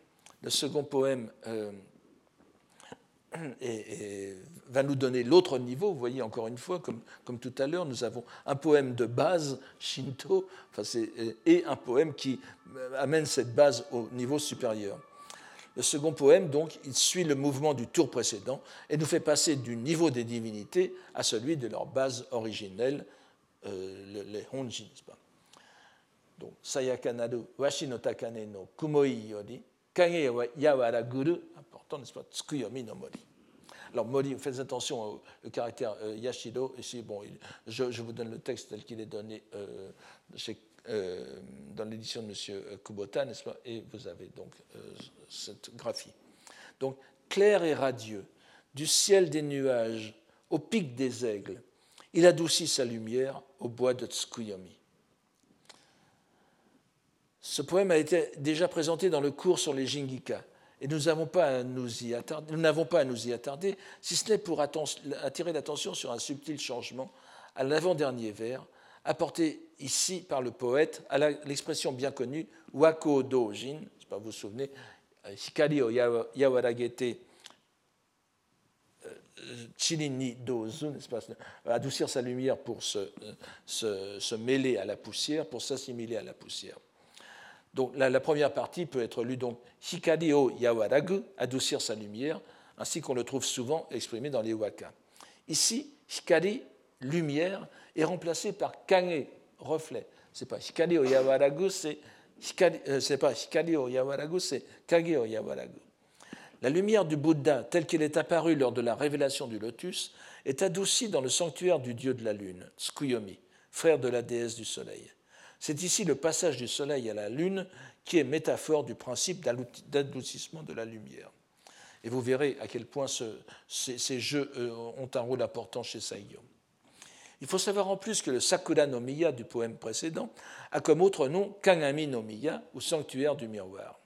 B: [CLEARS THROAT] second poème euh, [CLEARS THROAT] et, va nous donner l'autre niveau. Vous voyez, encore une fois, comme, tout à l'heure, nous avons un poème de base, Shinto, enfin et un poème qui amène cette base au niveau supérieur. Le second poème, donc, il suit le mouvement du tour précédent et nous fait passer du niveau des divinités à celui de leur base originelle, euh, les Honjin. Donc, Sayakanaru Washi no Takane no Kumoi Yori, Kage Guru, important, n'est-ce pas, Tsukuyomi no Mori. Alors, Mori, faites attention au, caractère euh, Yashido. Ici, bon, je, vous donne le texte tel qu'il est donné euh, euh, dans l'édition de M. Kubota, n'est-ce pas? Et vous avez donc cette graphie. Donc, clair et radieux, du ciel des nuages au pic des aigles, il adoucit sa lumière au bois de Tsukuyomi. Ce poème a été déjà présenté dans le cours sur les Jingika et nous n'avons pas à nous y attarder, nous n'avons pas à nous y attarder, si ce n'est pour attirer l'attention sur un subtil changement à l'avant-dernier vers, apporté ici par le poète à l'expression bien connue wako dojin, pas vous vous souvenez, hikari o yawaragete euh, chilini dozu, adoucir sa lumière pour se, se mêler à la poussière, pour s'assimiler à la poussière. Donc la, première partie peut être lue donc Hikari o Yawaragu, adoucir sa lumière, ainsi qu'on le trouve souvent exprimé dans les waka. Ici, Hikari, lumière, est remplacé par Kage, reflet. C'est pas o Yawaragu, c'est euh, c'est pas Hikari Yawaragu, c'est Kage o Yawaragu. La lumière du Bouddha, telle qu'elle est apparue lors de la révélation du lotus, est adoucie dans le sanctuaire du dieu de la lune, Tsukuyomi, frère de la déesse du soleil. C'est ici le passage du Soleil à la Lune qui est métaphore du principe d'adoucissement de la lumière. Et vous verrez à quel point ces, jeux euh, ont un rôle important chez Saiyo. Il faut savoir en plus que le Sakura no Miya du poème précédent a comme autre nom Kangami no Miya, ou sanctuaire du miroir.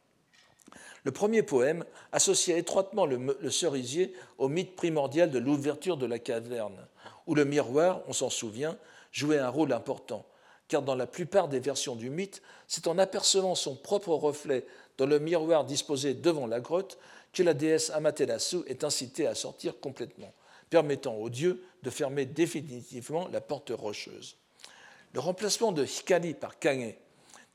B: Le premier poème associait étroitement le cerisier au mythe primordial de l'ouverture de la caverne, où le miroir, on s'en souvient, jouait un rôle important, car dans la plupart des versions du mythe, c'est en apercevant son propre reflet dans le miroir disposé devant la grotte que la déesse Amaterasu est incitée à sortir complètement, permettant au dieu de fermer définitivement la porte rocheuse. Le remplacement de Hikari par Kage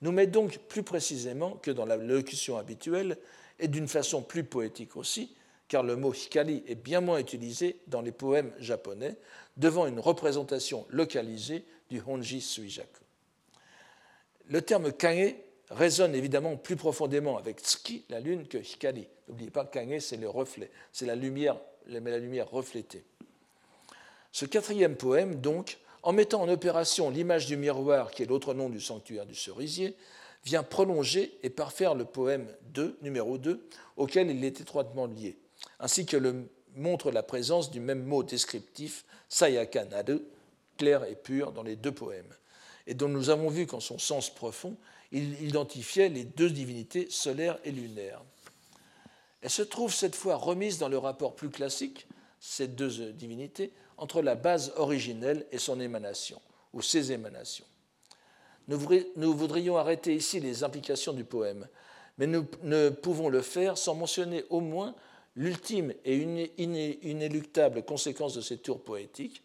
B: nous met donc plus précisément que dans la locution habituelle et d'une façon plus poétique aussi, car le mot Hikari est bien moins utilisé dans les poèmes japonais, devant une représentation localisée du Honji Suijaku. Le terme Kage résonne évidemment plus profondément avec Tsuki, la lune, que Hikari. N'oubliez pas, Kage, c'est le reflet, c'est la lumière, la lumière reflétée. Ce quatrième poème, donc, en mettant en opération l'image du miroir, qui est l'autre nom du sanctuaire du cerisier, vient prolonger et parfaire le poème 2, numéro 2, auquel il est étroitement lié, ainsi que le montre la présence du même mot descriptif, sayaka clair et pur dans les deux poèmes, et dont nous avons vu qu'en son sens profond, il identifiait les deux divinités solaires et lunaires. Elle se trouve cette fois remise dans le rapport plus classique, ces deux divinités, entre la base originelle et son émanation, ou ses émanations. Nous voudrions arrêter ici les implications du poème, mais nous ne pouvons le faire sans mentionner au moins l'ultime et inéluctable conséquence de ces tours poétiques,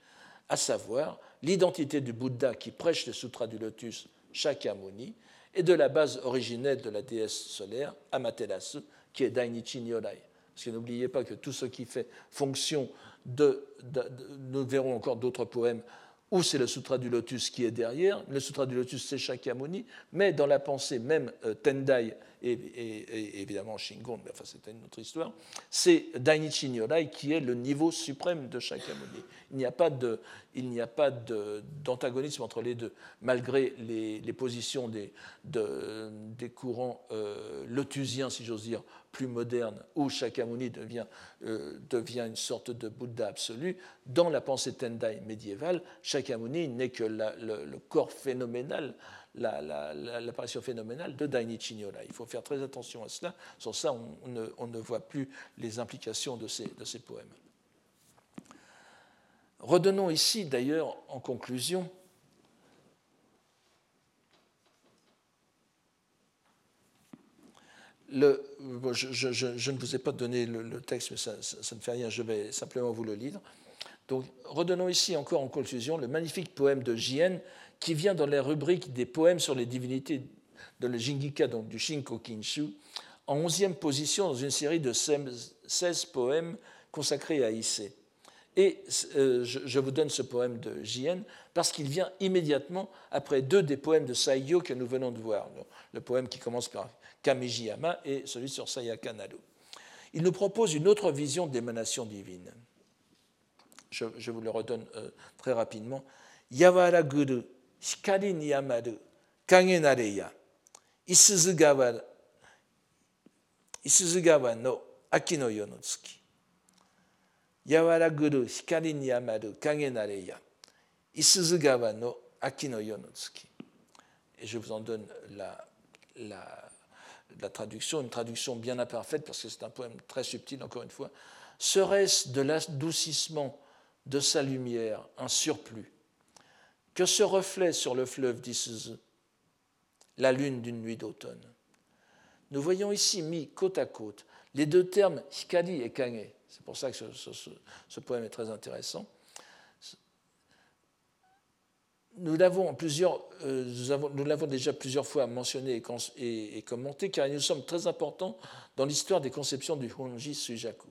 B: à savoir l'identité du Bouddha qui prêche le Sutra du Lotus Shakyamuni et de la base originelle de la déesse solaire Amaterasu qui est Dainichi Nyorai. Parce que n'oubliez pas que tout ce qui fait fonction de, nous verrons encore d'autres poèmes où c'est le Sutra du Lotus qui est derrière. Le Sutra du Lotus, c'est Shakyamuni, mais dans la pensée même euh, Tendai et, évidemment Shingon, mais enfin c'était une autre histoire, c'est Dainichi Nyorai qui est le niveau suprême de Shakyamuni. Il n'y a pas de, il n'y a pas d'antagonisme entre les deux, malgré les, positions des, des courants euh, lotusiens, si j'ose dire, plus modernes, où Shakyamuni devient, euh, devient une sorte de Bouddha absolu. Dans la pensée Tendai médiévale, Shakyamuni n'est que le, corps phénoménal l'apparition phénoménale de Dainichi Nyorai. Il faut faire très attention à cela, sans ça on, ne, on ne, voit plus les implications de ces, de ces poèmes. Redonnons ici d'ailleurs en conclusion le, je, ne vous ai pas donné le, texte, mais ça, ne fait rien, je vais simplement vous le lire. Donc, redonnons ici encore en conclusion le magnifique poème de Jien qui vient dans la rubrique des poèmes sur les divinités de la Jingika, donc du Shinko Kinshu, en 11e position dans une série de 16 poèmes consacrés à Issei. Et euh, je, vous donne ce poème de Jien parce qu'il vient immédiatement après deux des poèmes de Saiyo que nous venons de voir, le poème qui commence par Kamijiyama et celui sur Sayaka Naru. Il nous propose une autre vision d'émanation divine. Je, je, vous le redonne euh, très rapidement. Yawara Guru, Hikari Niyamaru, Kage Nareya, Isuzugawa, Isuzugawa no Aki no Yonotsuki. Yawara Guru, Hikari Niyamaru, Kage Nareya, Isuzugawa no Aki. Et je vous en donne la, la la traduction, une traduction bien imparfaite parce que c'est un poème très subtil, encore une fois. Serait-ce de l'adoucissement de sa lumière un surplus? Que ce reflet sur le fleuve d'Isuzu, la lune d'une nuit d'automne? Nous voyons ici mis côte à côte les deux termes hikari et kage, c'est pour ça que ce, poème est très intéressant. Nous l'avons euh, déjà plusieurs fois mentionné et, commenté, car il nous semble très important dans l'histoire des conceptions du Honji Sujaku.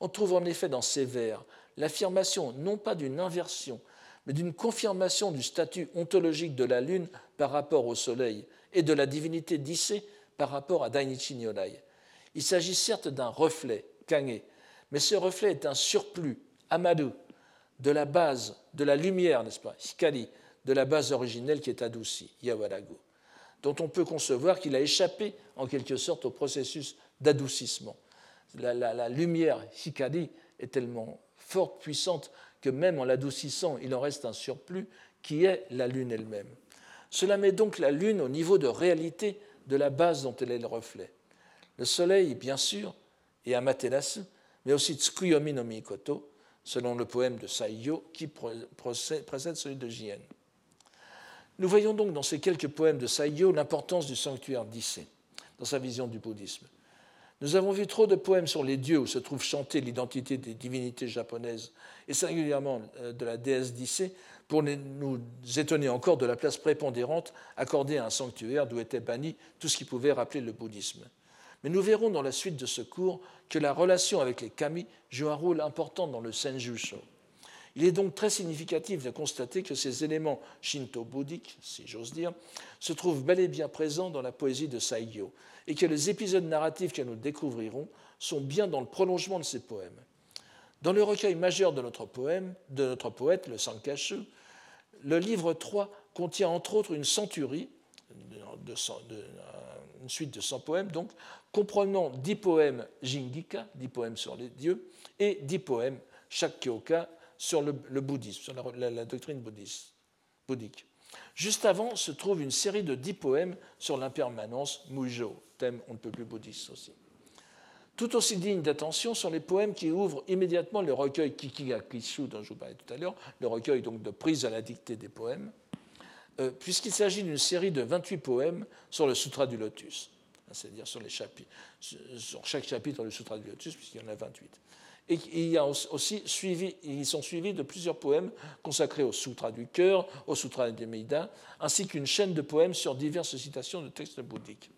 B: On trouve en effet dans ces vers l'affirmation non pas d'une inversion, mais d'une confirmation du statut ontologique de la lune par rapport au soleil et de la divinité d'Issé par rapport à Dainichi Nyorai. Il s'agit certes d'un reflet, Kage, mais ce reflet est un surplus, amadu, de la base, de la lumière, n'est-ce pas, hikari, de la base originelle qui est adoucie, yawaragu, dont on peut concevoir qu'il a échappé en quelque sorte au processus d'adoucissement. La, lumière hikari est tellement forte, puissante, que même en l'adoucissant, il en reste un surplus qui est la lune elle-même. Cela met donc la lune au niveau de réalité de la base dont elle est le reflet. Le soleil, bien sûr, et Amaterasu, mais aussi Tsukuyomi no Mikoto, selon le poème de Saiyo qui précède celui de Jien. Nous voyons donc dans ces quelques poèmes de Saiyo l'importance du sanctuaire d'Issé dans sa vision du bouddhisme. Nous avons vu trop de poèmes sur les dieux où se trouve chantée l'identité des divinités japonaises, et singulièrement euh, de la déesse d'Issé, pour nous étonner encore de la place prépondérante accordée à un sanctuaire d'où était banni tout ce qui pouvait rappeler le bouddhisme. Mais nous verrons dans la suite de ce cours que la relation avec les kami joue un rôle important dans le Senjusho. Il est donc très significatif de constater que ces éléments shinto-bouddhiques, si j'ose dire, se trouvent bel et bien présents dans la poésie de Saigyo et que les épisodes narratifs que nous découvrirons sont bien dans le prolongement de ces poèmes. Dans le recueil majeur de notre, poème, de notre poète, le Sankashu, le livre 3 contient entre autres une centurie, de, une suite de 100 poèmes, donc, comprenant 10 poèmes Jingika, 10 poèmes sur les dieux, et 10 poèmes Shakkyoka sur le, bouddhisme, sur la, doctrine bouddhique. Juste avant se trouve une série de 10 poèmes sur l'impermanence, Mujo, thème on ne peut plus bouddhiste aussi. Tout aussi digne d'attention sont les poèmes qui ouvrent immédiatement le recueil Kikigakishu dont je vous parlais tout à l'heure, le recueil donc de prise à la dictée des poèmes, euh, puisqu'il s'agit d'une série de 28 poèmes sur le Sutra du Lotus c'est-à-dire sur, sur chaque chapitre du Sutra du Lotus, puisqu'il y en a 28. Et il y a aussi ils sont suivis de plusieurs poèmes consacrés au Sutra du cœur, au Sutra des Meida, ainsi qu'une chaîne de poèmes sur diverses citations de textes bouddhiques.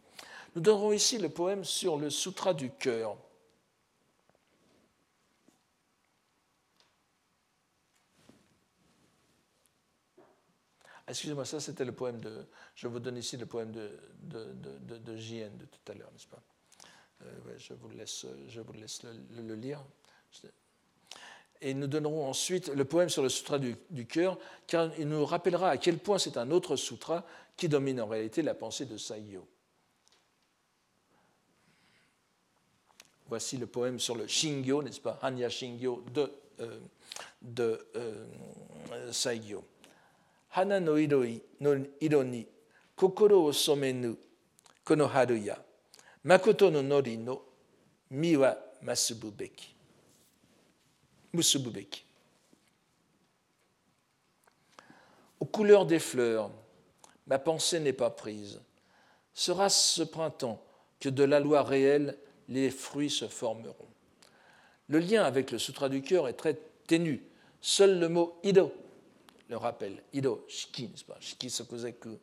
B: Nous donnerons ici le poème sur le Sutra du cœur. Excusez-moi, ça c'était le poème de. Je vous donne ici le poème de, de, de, de JN de tout à l'heure, n'est-ce pas? Euh, je vous laisse le, lire. Et nous donnerons ensuite le poème sur le sutra du, cœur, car il nous rappellera à quel point c'est un autre sutra qui domine en réalité la pensée de Saigyo. Voici le poème sur le Shingyo, n'est-ce pas Hanya Shingyo de, euh, de euh, Saigyo. Hana no iroi no kokoro o somenu kono makoto no nori no Musububeki. Aux couleurs des fleurs, ma pensée n'est pas prise. Sera ce printemps que de la loi réelle les fruits se formeront. Le lien avec le Sutra du cœur est très ténu. Seul le mot ido le rappelle. Ido, shiki, pas? Shiki sokuzeku.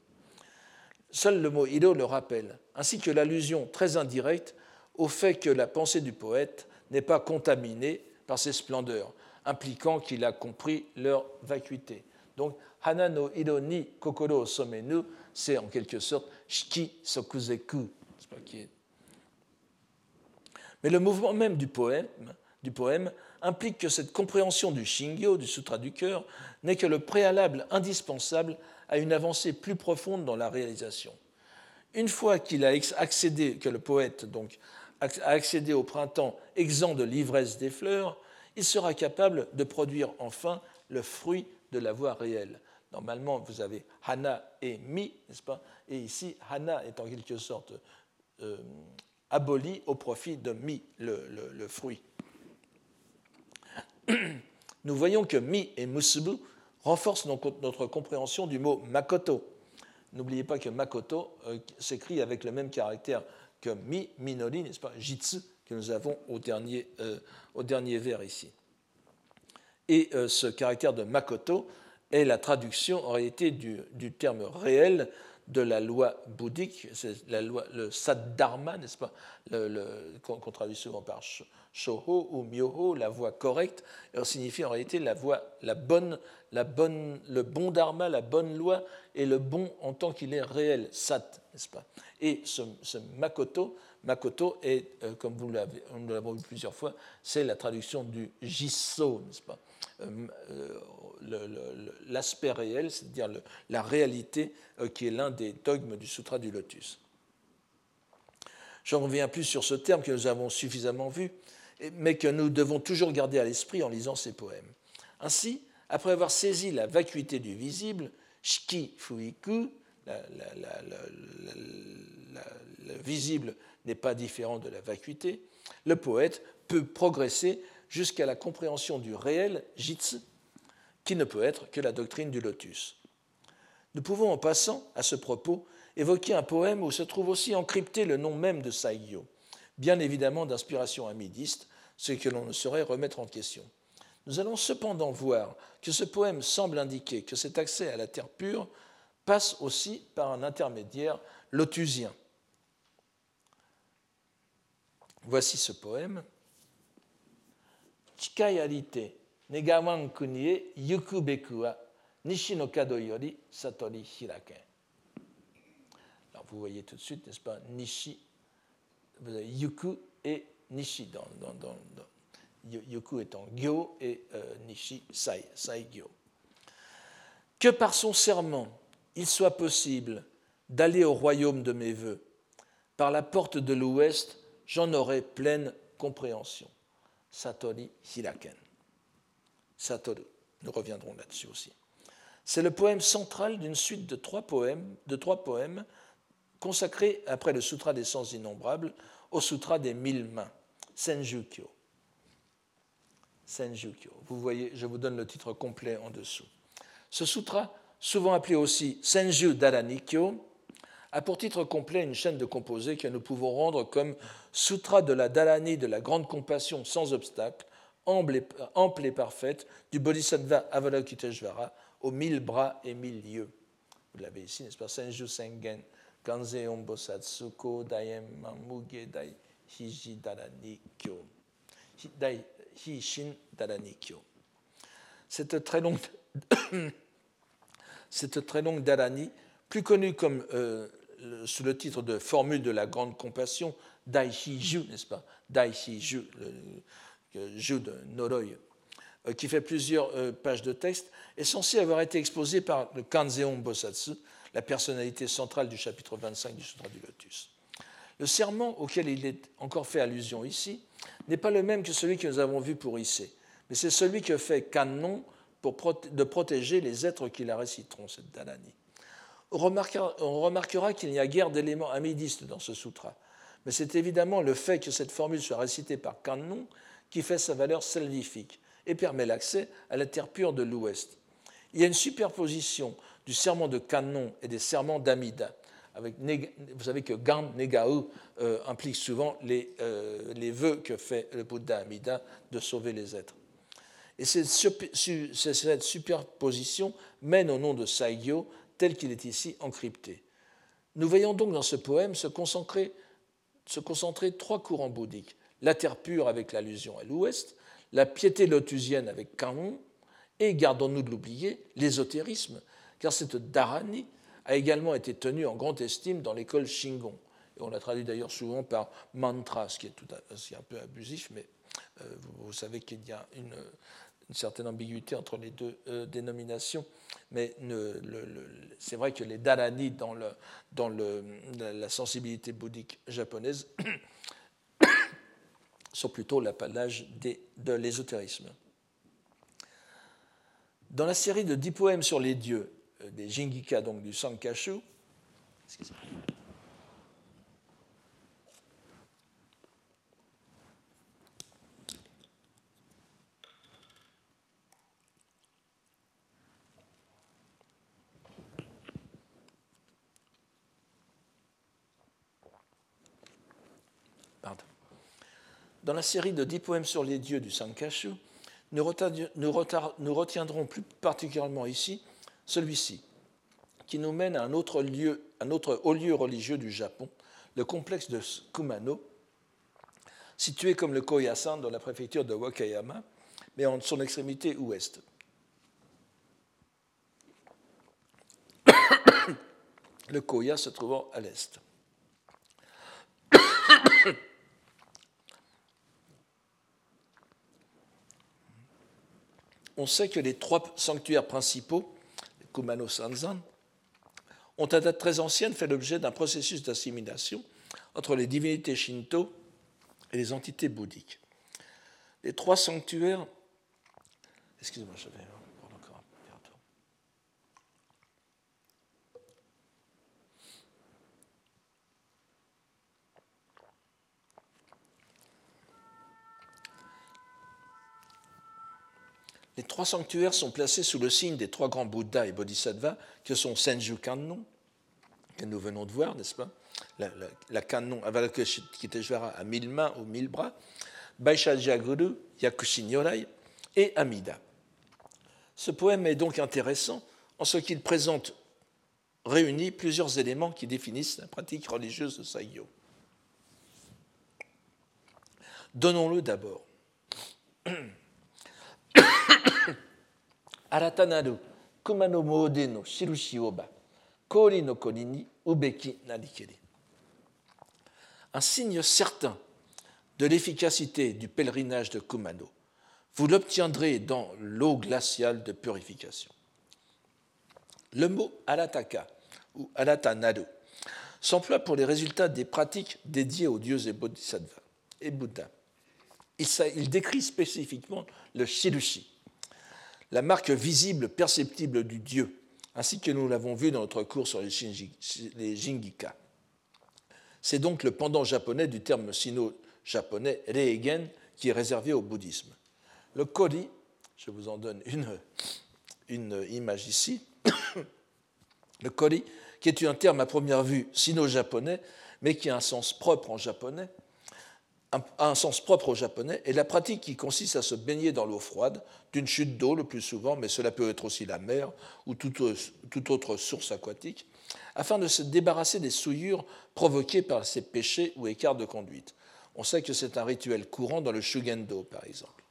B: Seul le mot ido le rappelle, ainsi que l'allusion très indirecte au fait que la pensée du poète n'est pas contaminée par ses splendeurs, impliquant qu'il a compris leur vacuité. Donc, Hana no ni kokoro somenu, c'est en quelque sorte shiki sokuzeku, mais le mouvement même du poème, du poème implique que cette compréhension du Shingyo, du Sutra du cœur, n'est que le préalable indispensable à une avancée plus profonde dans la réalisation. Une fois qu'il a accédé, que le poète donc a accédé au printemps exempt de l'ivresse des fleurs, il sera capable de produire enfin le fruit de la voie réelle. Normalement, vous avez Hana et Mi, n'est-ce pas? Et ici, Hana est en quelque sorte euh, aboli au profit de Mi, le, fruit. [CLEARS THROAT] Nous voyons que Mi et Musubu renforcent notre compréhension du mot Makoto. N'oubliez pas que Makoto euh, s'écrit avec le même caractère que Mi, Minori, n'est-ce pas Jitsu, que nous avons au dernier, euh, au dernier vers ici. Et euh, ce caractère de Makoto est la traduction en réalité du, du terme réel de la loi bouddhique, c'est la loi, le saddharma, n'est-ce pas, qu'on traduit souvent par shoho ou myoho, la voie correcte, signifie en réalité la voie, la bonne, la bonne, le bon dharma, la bonne loi, et le bon en tant qu'il est réel, sat, Et ce, makoto, makoto est, euh, comme vous l'avons vu plusieurs fois, c'est la traduction du jisso, n'est-ce pas? Euh, euh, l'aspect réel, c'est-à-dire la réalité qui est l'un des dogmes du Sutra du Lotus. Je ne reviens plus sur ce terme que nous avons suffisamment vu, mais que nous devons toujours garder à l'esprit en lisant ces poèmes. Ainsi, après avoir saisi la vacuité du visible, shiki fuiku, le visible n'est pas différent de la vacuité, le poète peut progresser jusqu'à la compréhension du réel, jitsu, qui ne peut être que la doctrine du lotus. Nous pouvons en passant, à ce propos, évoquer un poème où se trouve aussi encrypté le nom même de Saigyo, bien évidemment d'inspiration amidiste, ce que l'on ne saurait remettre en question. Nous allons cependant voir que ce poème semble indiquer que cet accès à la terre pure passe aussi par un intermédiaire lotusien. Voici ce poème. Chikayarite Negawan kunie yuku beku wa nishi no kado yori satori hiraken. Alors vous voyez tout de suite, n'est-ce pas, nishi, yuku et nishi dans, dans, dans, dans yuku étant gyo et euh, nishi sai, sai gyo. Que par son serment, il soit possible d'aller au royaume de mes voeux. Par la porte de l'ouest, j'en aurai pleine compréhension. Satori Hiraken. Satoru. Nous reviendrons là-dessus aussi. C'est le poème central d'une suite de trois poèmes, de consacrés, après le Sutra des Sens Innombrables, au Sutra des Mille Mains, Senjukyo. Senjukyo. Vous voyez, je vous donne le titre complet en dessous. Ce sutra, souvent appelé aussi Senju Daranikyo, a pour titre complet une chaîne de composés que nous pouvons rendre comme Sutra de la Dharani de la grande compassion sans obstacle, ample et parfaite du Bodhisattva Avalokiteshvara aux mille bras et mille yeux. Vous l'avez ici, n'est-ce pas? Senju Sengen, Kanze Ombosatsuko, Dayem Mamuge, Dai Hiji Darani Kyo. Dai Hishin Darani Kyo. Cette très longue, cette très longue dharani, plus connue comme, euh, sous le titre de Formule de la grande compassion, Daishi Ju, n'est-ce pas? Daishi Ju, le, Ju de Noroi, euh, qui fait plusieurs euh, pages de texte, est censé avoir été exposé par le Kanzeon Bosatsu, la personnalité centrale du chapitre 25 du Sutra du Lotus. Le serment auquel il est encore fait allusion ici n'est pas le même que celui que nous avons vu pour Issei, mais c'est celui que fait Kannon pour de protéger les êtres qui la réciteront, cette Dhanani. On remarquera, qu'il n'y a guère d'éléments amidistes dans ce sutra, mais c'est évidemment le fait que cette formule soit récitée par Kannon qui fait sa valeur salvifique et permet l'accès à la terre pure de l'Ouest. Il y a une superposition du serment de Kannon et des serments d'Amida, vous savez que Gan Negao euh, implique souvent les, euh, les, vœux que fait le Bouddha Amida de sauver les êtres. Et cette, superposition mène au nom de Saigyo tel qu'il est ici encrypté. Nous voyons donc dans ce poème se concentrer, trois courants bouddhiques la terre pure avec l'allusion à l'ouest, la piété lotusienne avec Kangon, et, gardons-nous de l'oublier, l'ésotérisme, car cette Dharani a également été tenu en grande estime dans l'école Shingon. Et on l'a traduit d'ailleurs souvent par mantra, ce qui est, un peu abusif, mais euh, vous, savez qu'il y a une, certaine ambiguïté entre les deux euh, dénominations. Mais c'est vrai que les dharani dans, la sensibilité bouddhique japonaise [COUGHS] sont plutôt l'apanage de l'ésotérisme. Dans la série de dix poèmes sur les dieux, euh, des Jingika, donc du Sankashu. Dans la série de dix poèmes sur les dieux du Sankashu, nous retiendrons plus particulièrement ici celui-ci, qui nous mène à un autre, lieu, un autre haut lieu religieux du Japon, le complexe de Kumano, situé comme le Koyasan dans la préfecture de Wakayama, mais en son extrémité ouest. [COUGHS] le Koya se trouvant à l'est. On sait que les trois sanctuaires principaux Kumano Sanzan, ont à date très ancienne fait l'objet d'un processus d'assimilation entre les divinités shinto et les entités bouddhiques. Les trois sanctuaires. Excusez-moi, je vais prendre encore un verre Les trois sanctuaires sont placés sous le signe des trois grands Bouddhas et Bodhisattvas, que sont Senju Kannon, que nous venons de voir, n'est-ce pas? La, la, la Avalokiteshvara à mille mains ou mille bras, Baishajaguru, Yakushi Nyorai et Amida. Ce poème est donc intéressant en ce qu'il présente réunit plusieurs éléments qui définissent la pratique religieuse de Saigyo. Donnons-le d'abord. [CLEARS THROAT] 新たなる熊の詣の印をば氷の国にうべきなりけり Un signe certain de l'efficacité du pèlerinage de Kumano, vous l'obtiendrez dans l'eau glaciale de purification. Le mot alataka ou alatanaru s'emploie pour les résultats des pratiques dédiées aux dieux et bodhisattvas et Bouddha. Il, il décrit spécifiquement le shirushi, la marque visible, perceptible du Dieu, ainsi que nous l'avons vu dans notre cours sur les, Jingika. C'est donc le pendant japonais du terme sino-japonais reigen qui est réservé au bouddhisme. Le kori, je vous en donne une, une image ici, [COUGHS] le kori, qui est un terme à première vue sino-japonais, mais qui a un sens propre en japonais, un, sens propre au japonais, et la pratique qui consiste à se baigner dans l'eau froide, d'une chute d'eau le plus souvent, mais cela peut être aussi la mer ou toute, autre source aquatique, afin de se débarrasser des souillures provoquées par ces péchés ou écarts de conduite. On sait que c'est un rituel courant dans le Shugendo, par exemple.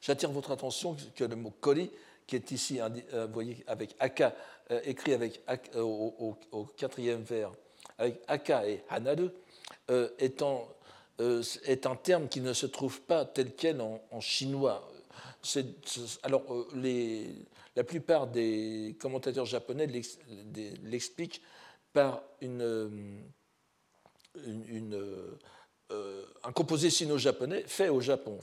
B: J'attire votre attention que le mot kori, qui est ici, vous voyez, avec aka, écrit avec, au, quatrième vers, avec aka et hanadu, étant, est un terme qui ne se trouve pas tel quel en, chinois. alors, les, la plupart des commentateurs japonais l'expliquent par une, euh, un composé sino-japonais fait au Japon.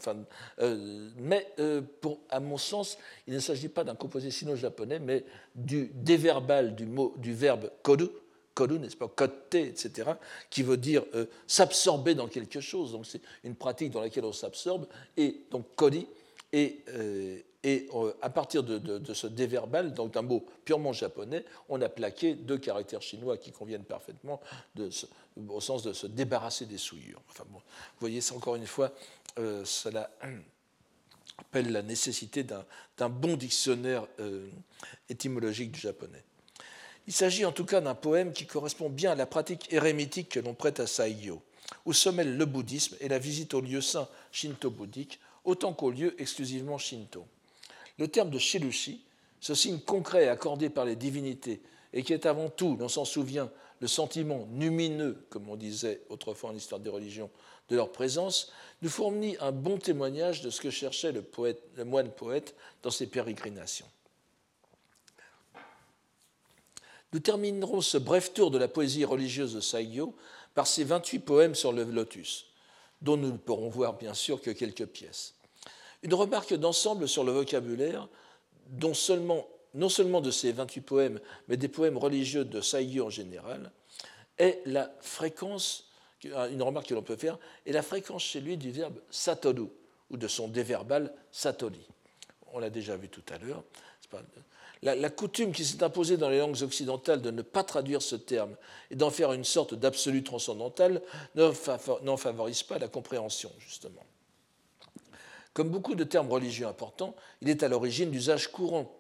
B: Euh, mais euh, à mon sens, il ne s'agit pas d'un composé sino-japonais, mais du déverbal du, mot, du verbe kodu, kodu, n'est-ce pas, kotte, etc., qui veut dire s'absorber dans quelque chose. Donc c'est une pratique dans laquelle on s'absorbe. Et donc kodi, et, et à partir de, ce déverbal, donc d'un mot purement japonais, on a plaqué deux caractères chinois qui conviennent parfaitement au sens de se débarrasser des souillures. Enfin, bon, vous voyez, c'est encore une fois, euh, cela [CLEARS THROAT] appelle la nécessité d'un bon dictionnaire euh, étymologique du japonais. Il s'agit en tout cas d'un poème qui correspond bien à la pratique érémitique que l'on prête à Saigyo, où se mêlent le bouddhisme et la visite aux lieux saints shinto-bouddhiques, autant qu'aux lieux exclusivement shinto. Le terme de shirushi, ce signe concret accordé par les divinités et qui est avant tout, on s'en souvient, le sentiment lumineux, comme on disait autrefois en histoire des religions, de leur présence, nous fournit un bon témoignage de ce que cherchait le, moine poète dans ses pérégrinations. Nous terminerons ce bref tour de la poésie religieuse de Saigyo par ses 28 poèmes sur le lotus, dont nous ne pourrons voir bien sûr que quelques pièces. Une remarque d'ensemble sur le vocabulaire, dont seulement, non seulement de ces 28 poèmes, mais des poèmes religieux de Saigyo en général, est la fréquence, une remarque que l'on peut faire, est la fréquence chez lui du verbe satoru, ou de son déverbal satori. On l'a déjà vu tout à l'heure. La, coutume qui s'est imposée dans les langues occidentales de ne pas traduire ce terme et d'en faire une sorte d'absolu transcendantal n'en favorise pas la compréhension, justement. Comme beaucoup de termes religieux importants, il est à l'origine d'usage courant,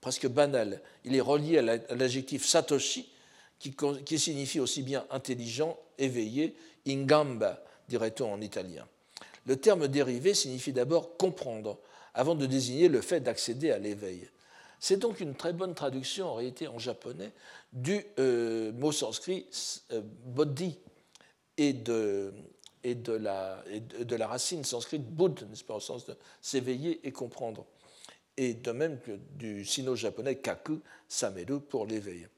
B: presque banal. Il est relié à l'adjectif satoshi, qui, signifie aussi bien intelligent, éveillé, ingamba, dirait-on en italien. Le terme dérivé signifie d'abord comprendre, avant de désigner le fait d'accéder à l'éveil. C'est donc une très bonne traduction en réalité en japonais du euh, mot sanskrit euh, bodhi et de et de la, de la racine sanscrite Bud, n'est-ce pas, au sens de s'éveiller et comprendre. Et de même que du sino-japonais kaku, sameru, pour l'éveil.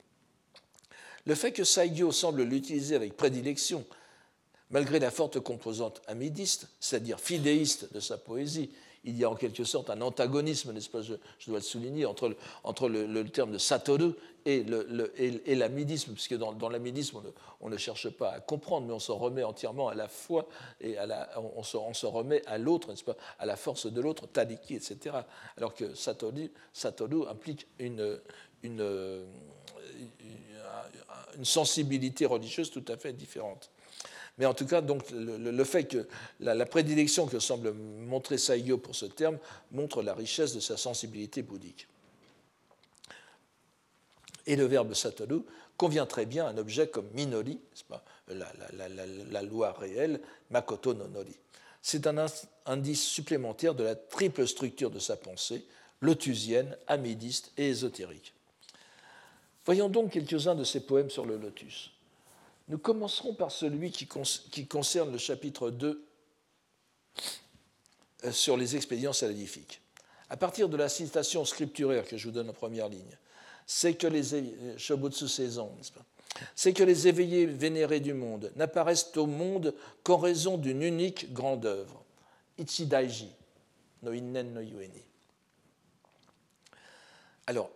B: Le fait que Saigyo semble l'utiliser avec prédilection, malgré la forte composante amidiste, c'est-à-dire fidéiste de sa poésie, il y a en quelque sorte un antagonisme, n'est-ce pas, je, dois le souligner, entre le, le, terme de Satoru et, et, l'amidisme, puisque dans, dans l'amidisme, on, ne, cherche pas à comprendre, mais on se remet entièrement à la foi et à la, on, se, on, se, remet à l'autre, n'est-ce pas, à la force de l'autre, Tadiki, etc. Alors que Satoru, Satoru implique une, une, une sensibilité religieuse tout à fait différente. Mais en tout cas, donc, le, fait que la, prédilection que semble montrer Saigyo pour ce terme montre la richesse de sa sensibilité bouddhique. Et le verbe satoru convient très bien à un objet comme minori, la, loi réelle, makoto no nori. C'est un indice supplémentaire de la triple structure de sa pensée, lotusienne, amidiste et ésotérique. Voyons donc quelques-uns de ses poèmes sur le lotus. Nous commencerons par celui qui, concerne le chapitre 2 euh, sur les expériences saladifiques. À partir de la citation scripturaire que je vous donne en première ligne, c'est que les c'est que les éveillés vénérés du monde n'apparaissent au monde qu'en raison d'une unique grande œuvre, Ichidaiji, no innen no yueni. Alors,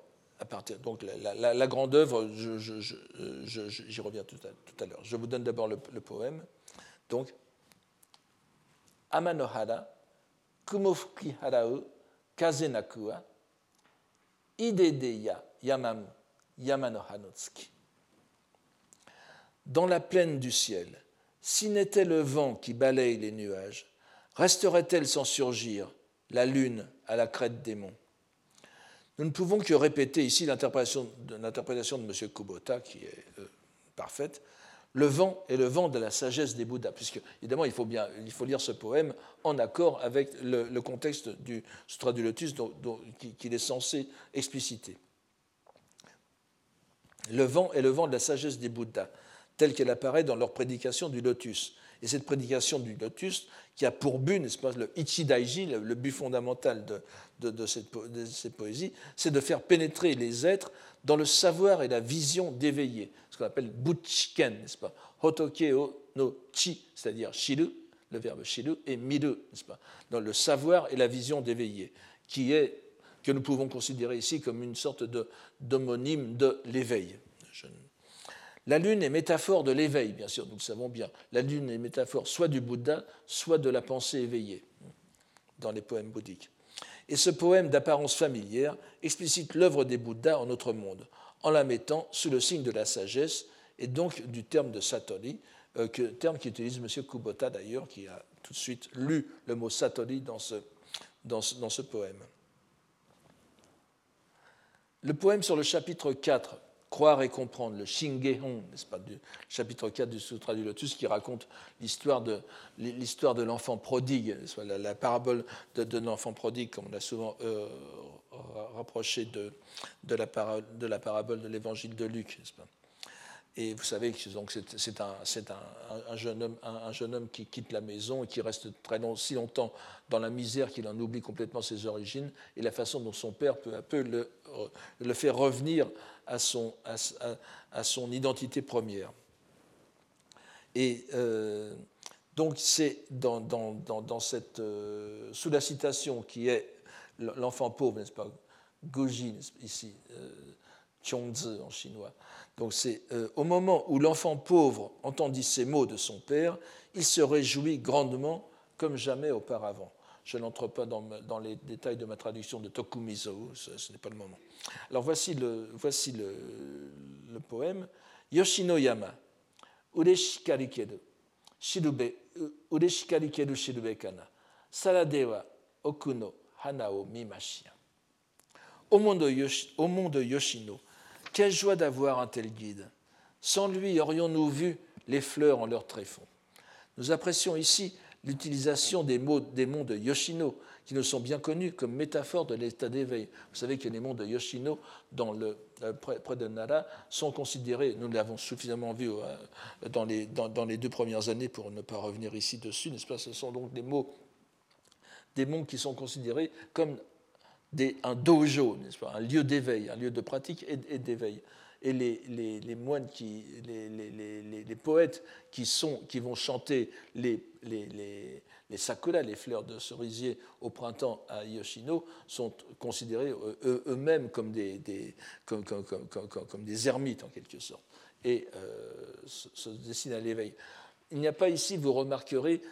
B: donc la, grande œuvre, j'y reviens tout à, l'heure. Je vous donne d'abord le, poème. Donc, Amanohara, Kumofuki harau, Kazenakua, Idedeya Yamamu, Yamanohanotsuki. Dans la plaine du ciel, si n'était le vent qui balaye les nuages, resterait-elle sans surgir la lune à la crête des monts? Nous ne pouvons que répéter ici l'interprétation de, M. Kubota, qui est euh, parfaite. le vent est le vent de la sagesse des Bouddhas, puisque évidemment il faut, bien, il faut lire ce poème en accord avec le, contexte du Sutra du Lotus qu'il est censé expliciter. Le vent est le vent de la sagesse des Bouddhas, telle qu'elle apparaît dans leur prédication du Lotus. Et cette prédication du Lotus, qui a pour but, n'est-ce pas, le Ichidaiji, le, but fondamental de, de, cette, de poésie, c'est de faire pénétrer les êtres dans le savoir et la vision d'éveillé, ce qu'on appelle Butchiken, n'est-ce pas? Hotoke no Chi, c'est-à-dire Shiru, le verbe Shiru, et Miru, n'est-ce pas? Dans le savoir et la vision d'éveillé, qui est, que nous pouvons considérer ici comme une sorte d'homonyme de l'éveil. La lune est métaphore de l'éveil, bien sûr, nous le savons bien. La lune est métaphore soit du Bouddha, soit de la pensée éveillée, dans les poèmes bouddhiques. Et ce poème d'apparence familière explicite l'œuvre des Bouddhas en notre monde, en la mettant sous le signe de la sagesse et donc du terme de Satori, euh, terme qu'utilise M. Kubota d'ailleurs, qui a tout de suite lu le mot Satori dans ce, dans ce, dans ce poème. Le poème sur le chapitre 4 croire et comprendre, le Shingehon, n'est-ce pas, du chapitre 4 du Sutra du Lotus, qui raconte l'histoire de, de l'enfant prodigue, la, parabole de, l'enfant prodigue, comme on l'a souvent euh, rapproché de, de, la de la parabole de l'évangile de Luc, n'est-ce pas et vous savez que c'est un, un, un, jeune homme, qui quitte la maison et qui reste très long, si longtemps dans la misère qu'il en oublie complètement ses origines et la façon dont son père peu à peu le, le fait revenir à son, identité première. Et euh, donc c'est dans, cette, euh, sous la citation qui est l'enfant pauvre, n'est-ce pas, Goji ici, euh, Chongzi en chinois, donc c'est euh, au moment où l'enfant pauvre entendit ces mots de son père, il se réjouit grandement comme jamais auparavant. Je n'entre pas dans, les détails de ma traduction de Tokumizo, ce, n'est pas le moment. Alors voici le, voici le, poème. Yoshinoyama, ureshikari shirube, ureshikari keru shirube kana, okuno hana o mimashia. Au monde, monde Yoshino, quelle joie d'avoir un tel guide. Sans lui, aurions-nous vu les fleurs en leur tréfonds? Nous apprécions ici l'utilisation des mots des monts de Yoshino, qui nous sont bien connus comme métaphore de l'état d'éveil. Vous savez que les monts de Yoshino, euh, près, de Nara, sont considérés, nous l'avons suffisamment vu euh, dans les, dans, les, deux premières années pour ne pas revenir ici dessus, n'est-ce pas? Ce sont donc des mots, des monts qui sont considérés comme un dojo, n'est-ce pas, un lieu d'éveil, un lieu de pratique et, d'éveil. Et les, moines, qui, les, poètes qui, vont chanter les, les, sakura, les fleurs de cerisier au printemps à Yoshino, sont considérés eux-mêmes comme des, ermites en quelque sorte, et euh, se, dessinent à l'éveil. Il n'y a pas ici, vous remarquerez,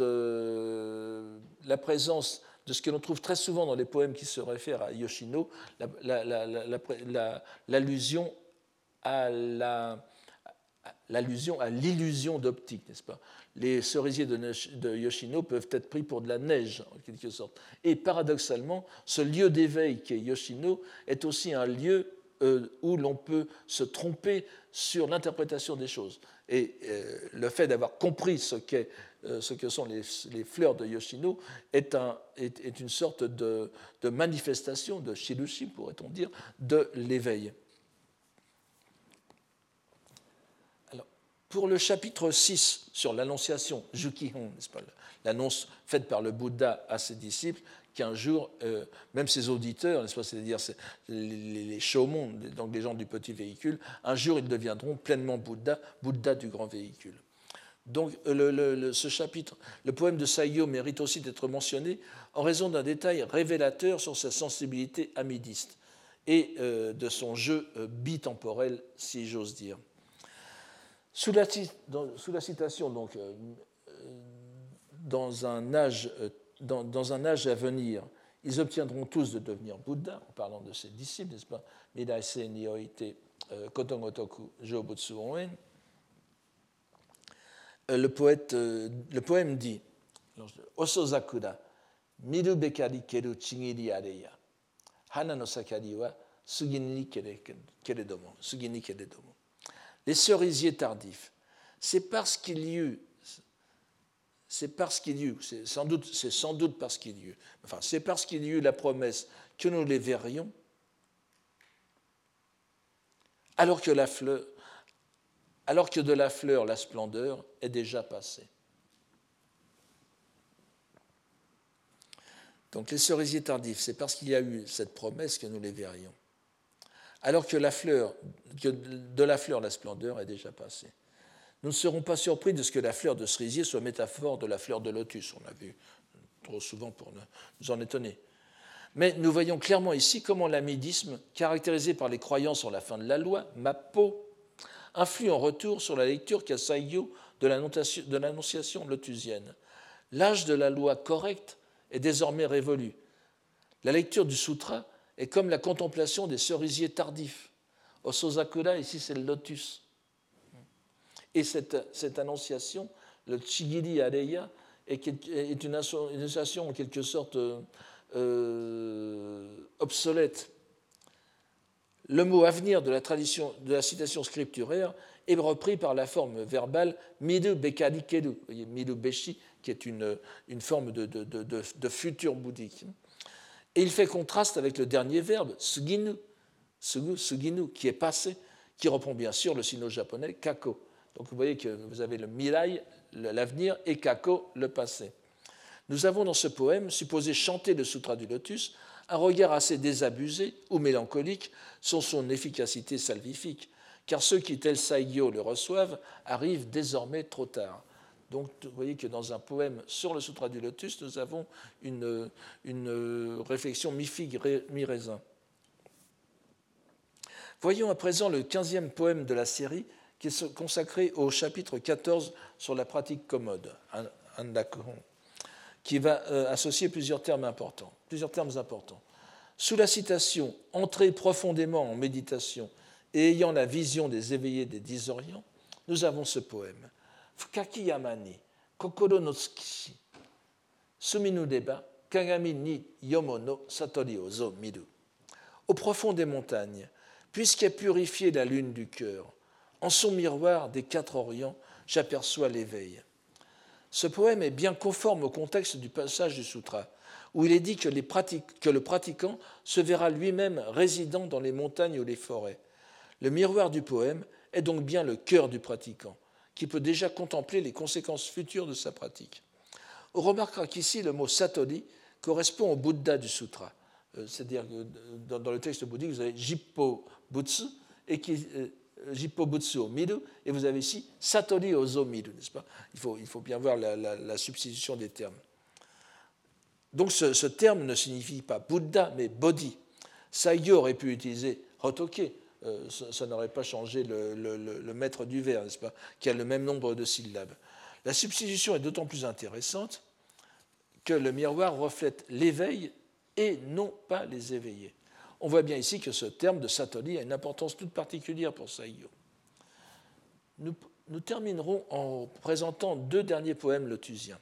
B: euh, la présence de ce que l'on trouve très souvent dans les poèmes qui se réfèrent à Yoshino, l'allusion à l'illusion d'optique, n'est-ce pas? Les cerisiers de, Yoshino peuvent être pris pour de la neige, en quelque sorte. Et paradoxalement, ce lieu d'éveil qu'est Yoshino est aussi un lieu euh, où l'on peut se tromper sur l'interprétation des choses. Et euh, le fait d'avoir compris ce qu'est ce que sont les, fleurs de Yoshino est, un, est, une sorte de, manifestation de Shirushi, pourrait-on dire, de l'éveil. Pour le chapitre 6 sur l'annonciation, Jukihon, l'annonce faite par le Bouddha à ses disciples, qu'un jour, euh, même ses auditeurs, c'est-à-dire les, les donc les gens du petit véhicule, un jour ils deviendront pleinement Bouddha, Bouddha du grand véhicule. Donc le, ce chapitre, le poème de Sayo mérite aussi d'être mentionné en raison d'un détail révélateur sur sa sensibilité amidiste et euh, de son jeu euh, bitemporel, si j'ose dire. Sous la, citation, donc, euh, dans, un âge, à venir, ils obtiendront tous de devenir Bouddha, en parlant de ses disciples, n'est-ce pas? Nioite Kotongotoku Jobutsu Oen euh, le, poète, euh, le poème dit Osozakura, miru bekari keru chigiri areya, hana no sakari wa sugini keredomo, sugini keredomo. Les cerisiers tardifs, c'est parce qu'il y eut, c'est parce qu'il y eut, c'est sans doute, c'est sans doute parce qu'il y eut, enfin, c'est parce qu'il y eut la promesse que nous les verrions, alors que, la fleur, alors que de la fleur la splendeur est déjà passée. Donc les cerisiers tardifs, c'est parce qu'il y a eu cette promesse que nous les verrions. Alors que, la fleur, que de la fleur la splendeur est déjà passée. Nous ne serons pas surpris de ce que la fleur de cerisier soit métaphore de la fleur de lotus. On l'a vu trop souvent pour nous en étonner. Mais nous voyons clairement ici comment l'amidisme, caractérisé par les croyances sur la fin de la loi, Mappo, influe en retour sur la lecture qu'a Saigyo de l'annonciation lotusienne. L'âge de la loi correcte est désormais révolu. La lecture du sutra est comme la contemplation des cerisiers tardifs. Au Sozakura, ici c'est le lotus. Et cette, cette annonciation, le Chigiri Areya, est une annonciation en quelque sorte euh, obsolète. Le mot avenir de la tradition de la citation scripturaire est repris par la forme verbale midu bekari kedu, midu beshi, qui est une, forme de, futur bouddhique. Et il fait contraste avec le dernier verbe, suginu, suginu, qui est passé, qui reprend bien sûr le sino-japonais kako. Donc vous voyez que vous avez le mirai, l'avenir, et kako, le passé. Nous avons dans ce poème, supposé chanter le Sutra du Lotus, un regard assez désabusé ou mélancolique sur son efficacité salvifique, car ceux qui, tel Saigyo, le reçoivent arrivent désormais trop tard. Donc, vous voyez que dans un poème sur le Sutra du Lotus, nous avons une, réflexion mi-figue, mi-raisin. Voyons à présent le quinzième poème de la série, qui est consacré au chapitre 14 sur la pratique commode, qui va euh, associer plusieurs termes importants. Sous la citation Entrer profondément en méditation et ayant la vision des éveillés des dix Orients, nous avons ce poème. Fukaki yamani, kokoro no tsukishi, suminu deba, kagami ni yomono satori ozo miru. Au profond des montagnes, puisqu'est purifié la lune du cœur, en son miroir des quatre Orients, j'aperçois l'éveil. Ce poème est bien conforme au contexte du passage du sutra, où il est dit que, le pratiquant se verra lui-même résident dans les montagnes ou les forêts. Le miroir du poème est donc bien le cœur du pratiquant, qui peut déjà contempler les conséquences futures de sa pratique. On remarquera qu'ici le mot satori correspond au Bouddha du sutra. Euh, c'est-à-dire que dans le texte bouddhique, vous avez Jippo Butsu, et qui, Jippobutsu au et vous avez ici Satori Ozo Miru, n'est-ce pas? Il faut, il faut, bien voir la, substitution des termes. Donc ce, terme ne signifie pas Bouddha, mais Bodhi. Saigyo aurait pu utiliser Hotoke, euh, ça, n'aurait pas changé le, le, maître du vers, n'est-ce pas, qui a le même nombre de syllabes. La substitution est d'autant plus intéressante que le miroir reflète l'éveil et non pas les éveillés. On voit bien ici que ce terme de Satori a une importance toute particulière pour Saigyo. Nous, terminerons en présentant deux derniers poèmes lotusiens.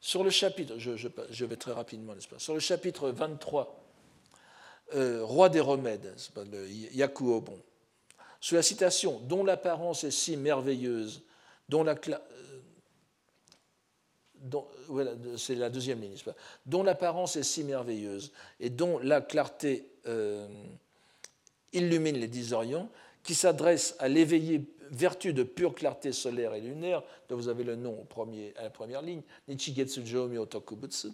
B: Sur le chapitre, je, vais très rapidement, n'est-ce pas? Sur le chapitre 23, euh, Roi des remèdes, le Yakuobon, sous la citation dont l'apparence est si merveilleuse, dont la, c'est la deuxième ligne, dont l'apparence est si merveilleuse et dont la clarté euh, illumine les dix Orients, qui s'adresse à l'éveillé vertu de pure clarté solaire et lunaire, dont vous avez le nom au à la première ligne, Nichigetsu Jomi Otokubutsu.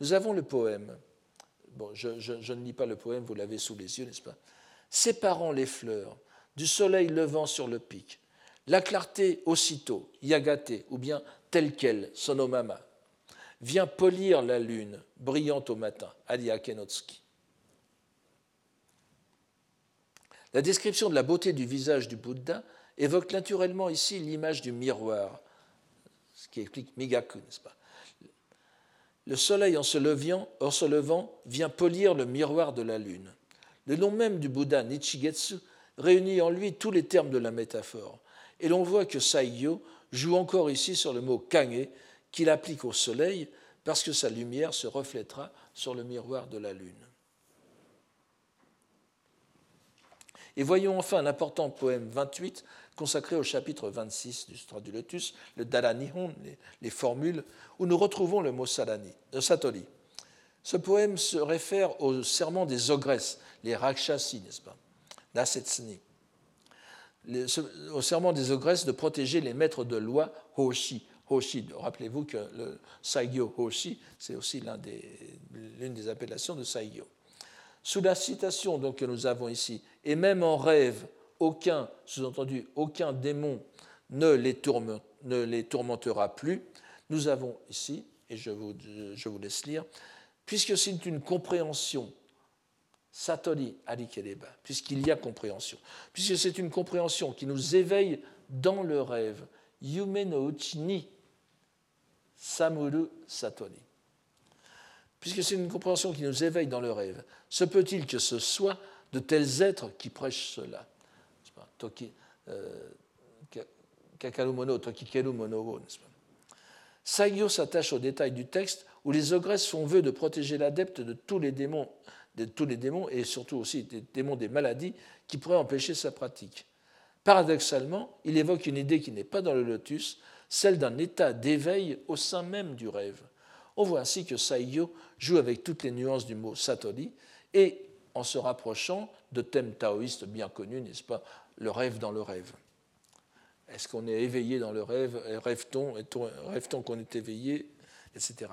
B: Nous avons le poème. Bon, je, je ne lis pas le poème, vous l'avez sous les yeux, n'est-ce pas Séparant les fleurs du soleil levant sur le pic, la clarté aussitôt, yagate, ou bien telle qu'elle, Sonomama, vient polir la lune brillante au matin, Alia Kenotsuki. La description de la beauté du visage du Bouddha évoque naturellement ici l'image du miroir, ce qui explique Migaku, n'est-ce pas? Le soleil en se, levant, se levant vient polir le miroir de la lune. Le nom même du Bouddha, Nichigetsu, réunit en lui tous les termes de la métaphore. Et l'on voit que Saigyo joue encore ici sur le mot kage qu'il applique au soleil parce que sa lumière se reflètera sur le miroir de la lune. Et voyons enfin un important poème 28 consacré au chapitre 26 du Sutra du Lotus, le Dalanihon, les, les formules, où nous retrouvons le mot salani, euh. Ce poème se réfère au serment des ogresses, les Rakshasi, n'est-ce pas? Nasetsni. Au serment des ogresses de protéger les maîtres de loi Hoshi. Hoshi, rappelez-vous que le Saigyo Hoshi, c'est aussi l'une des, appellations de Saigyo. Sous la citation donc, que nous avons ici, et même en rêve, aucun, sous-entendu, aucun démon ne les, ne les, tourmentera plus, nous avons ici, et je vous laisse lire, puisque c'est une compréhension, Satori Arikereba, puisqu'il y a compréhension, puisque c'est une compréhension qui nous éveille dans le rêve, Yume no Samuru Satori puisque c'est une compréhension qui nous éveille dans le rêve, se peut-il que ce soit de tels êtres qui prêchent cela? Toki, euh, s'attache aux détails du texte où les ogresses font vœu de protéger l'adepte de tous les démons, de tous les démons et surtout aussi des démons des maladies qui pourraient empêcher sa pratique. Paradoxalement, il évoque une idée qui n'est pas dans le lotus, celle d'un état d'éveil au sein même du rêve. On voit ainsi que Saigyo joue avec toutes les nuances du mot satori et en se rapprochant de thèmes taoïstes bien connus, n'est-ce pas, le rêve dans le rêve. Est-ce qu'on est éveillé dans le rêve? Rêve-t-on? Rêve-t-on qu'on est éveillé? Etc.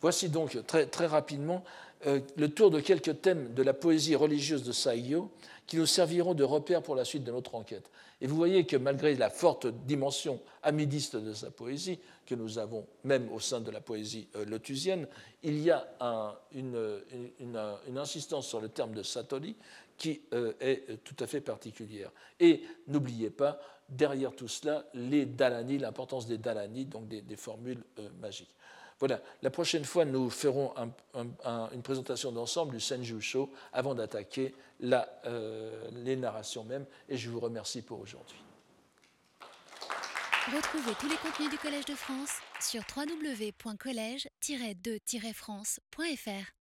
B: Voici donc très, très rapidement le tour de quelques thèmes de la poésie religieuse de Saigyo qui nous serviront de repère pour la suite de notre enquête. Et vous voyez que malgré la forte dimension amidiste de sa poésie, que nous avons même au sein de la poésie euh, lotusienne, il y a une, insistance sur le terme de Satori qui euh, est tout à fait particulière. Et n'oubliez pas, derrière tout cela, les Dalani, l'importance des Dalani, donc des, formules magiques. Voilà, la prochaine fois, nous ferons une présentation d'ensemble du Senju Show avant d'attaquer euh, les narrations même. Et je vous remercie pour aujourd'hui.
A: Retrouvez tous les contenus du Collège de France sur www.colège-2-france.fr.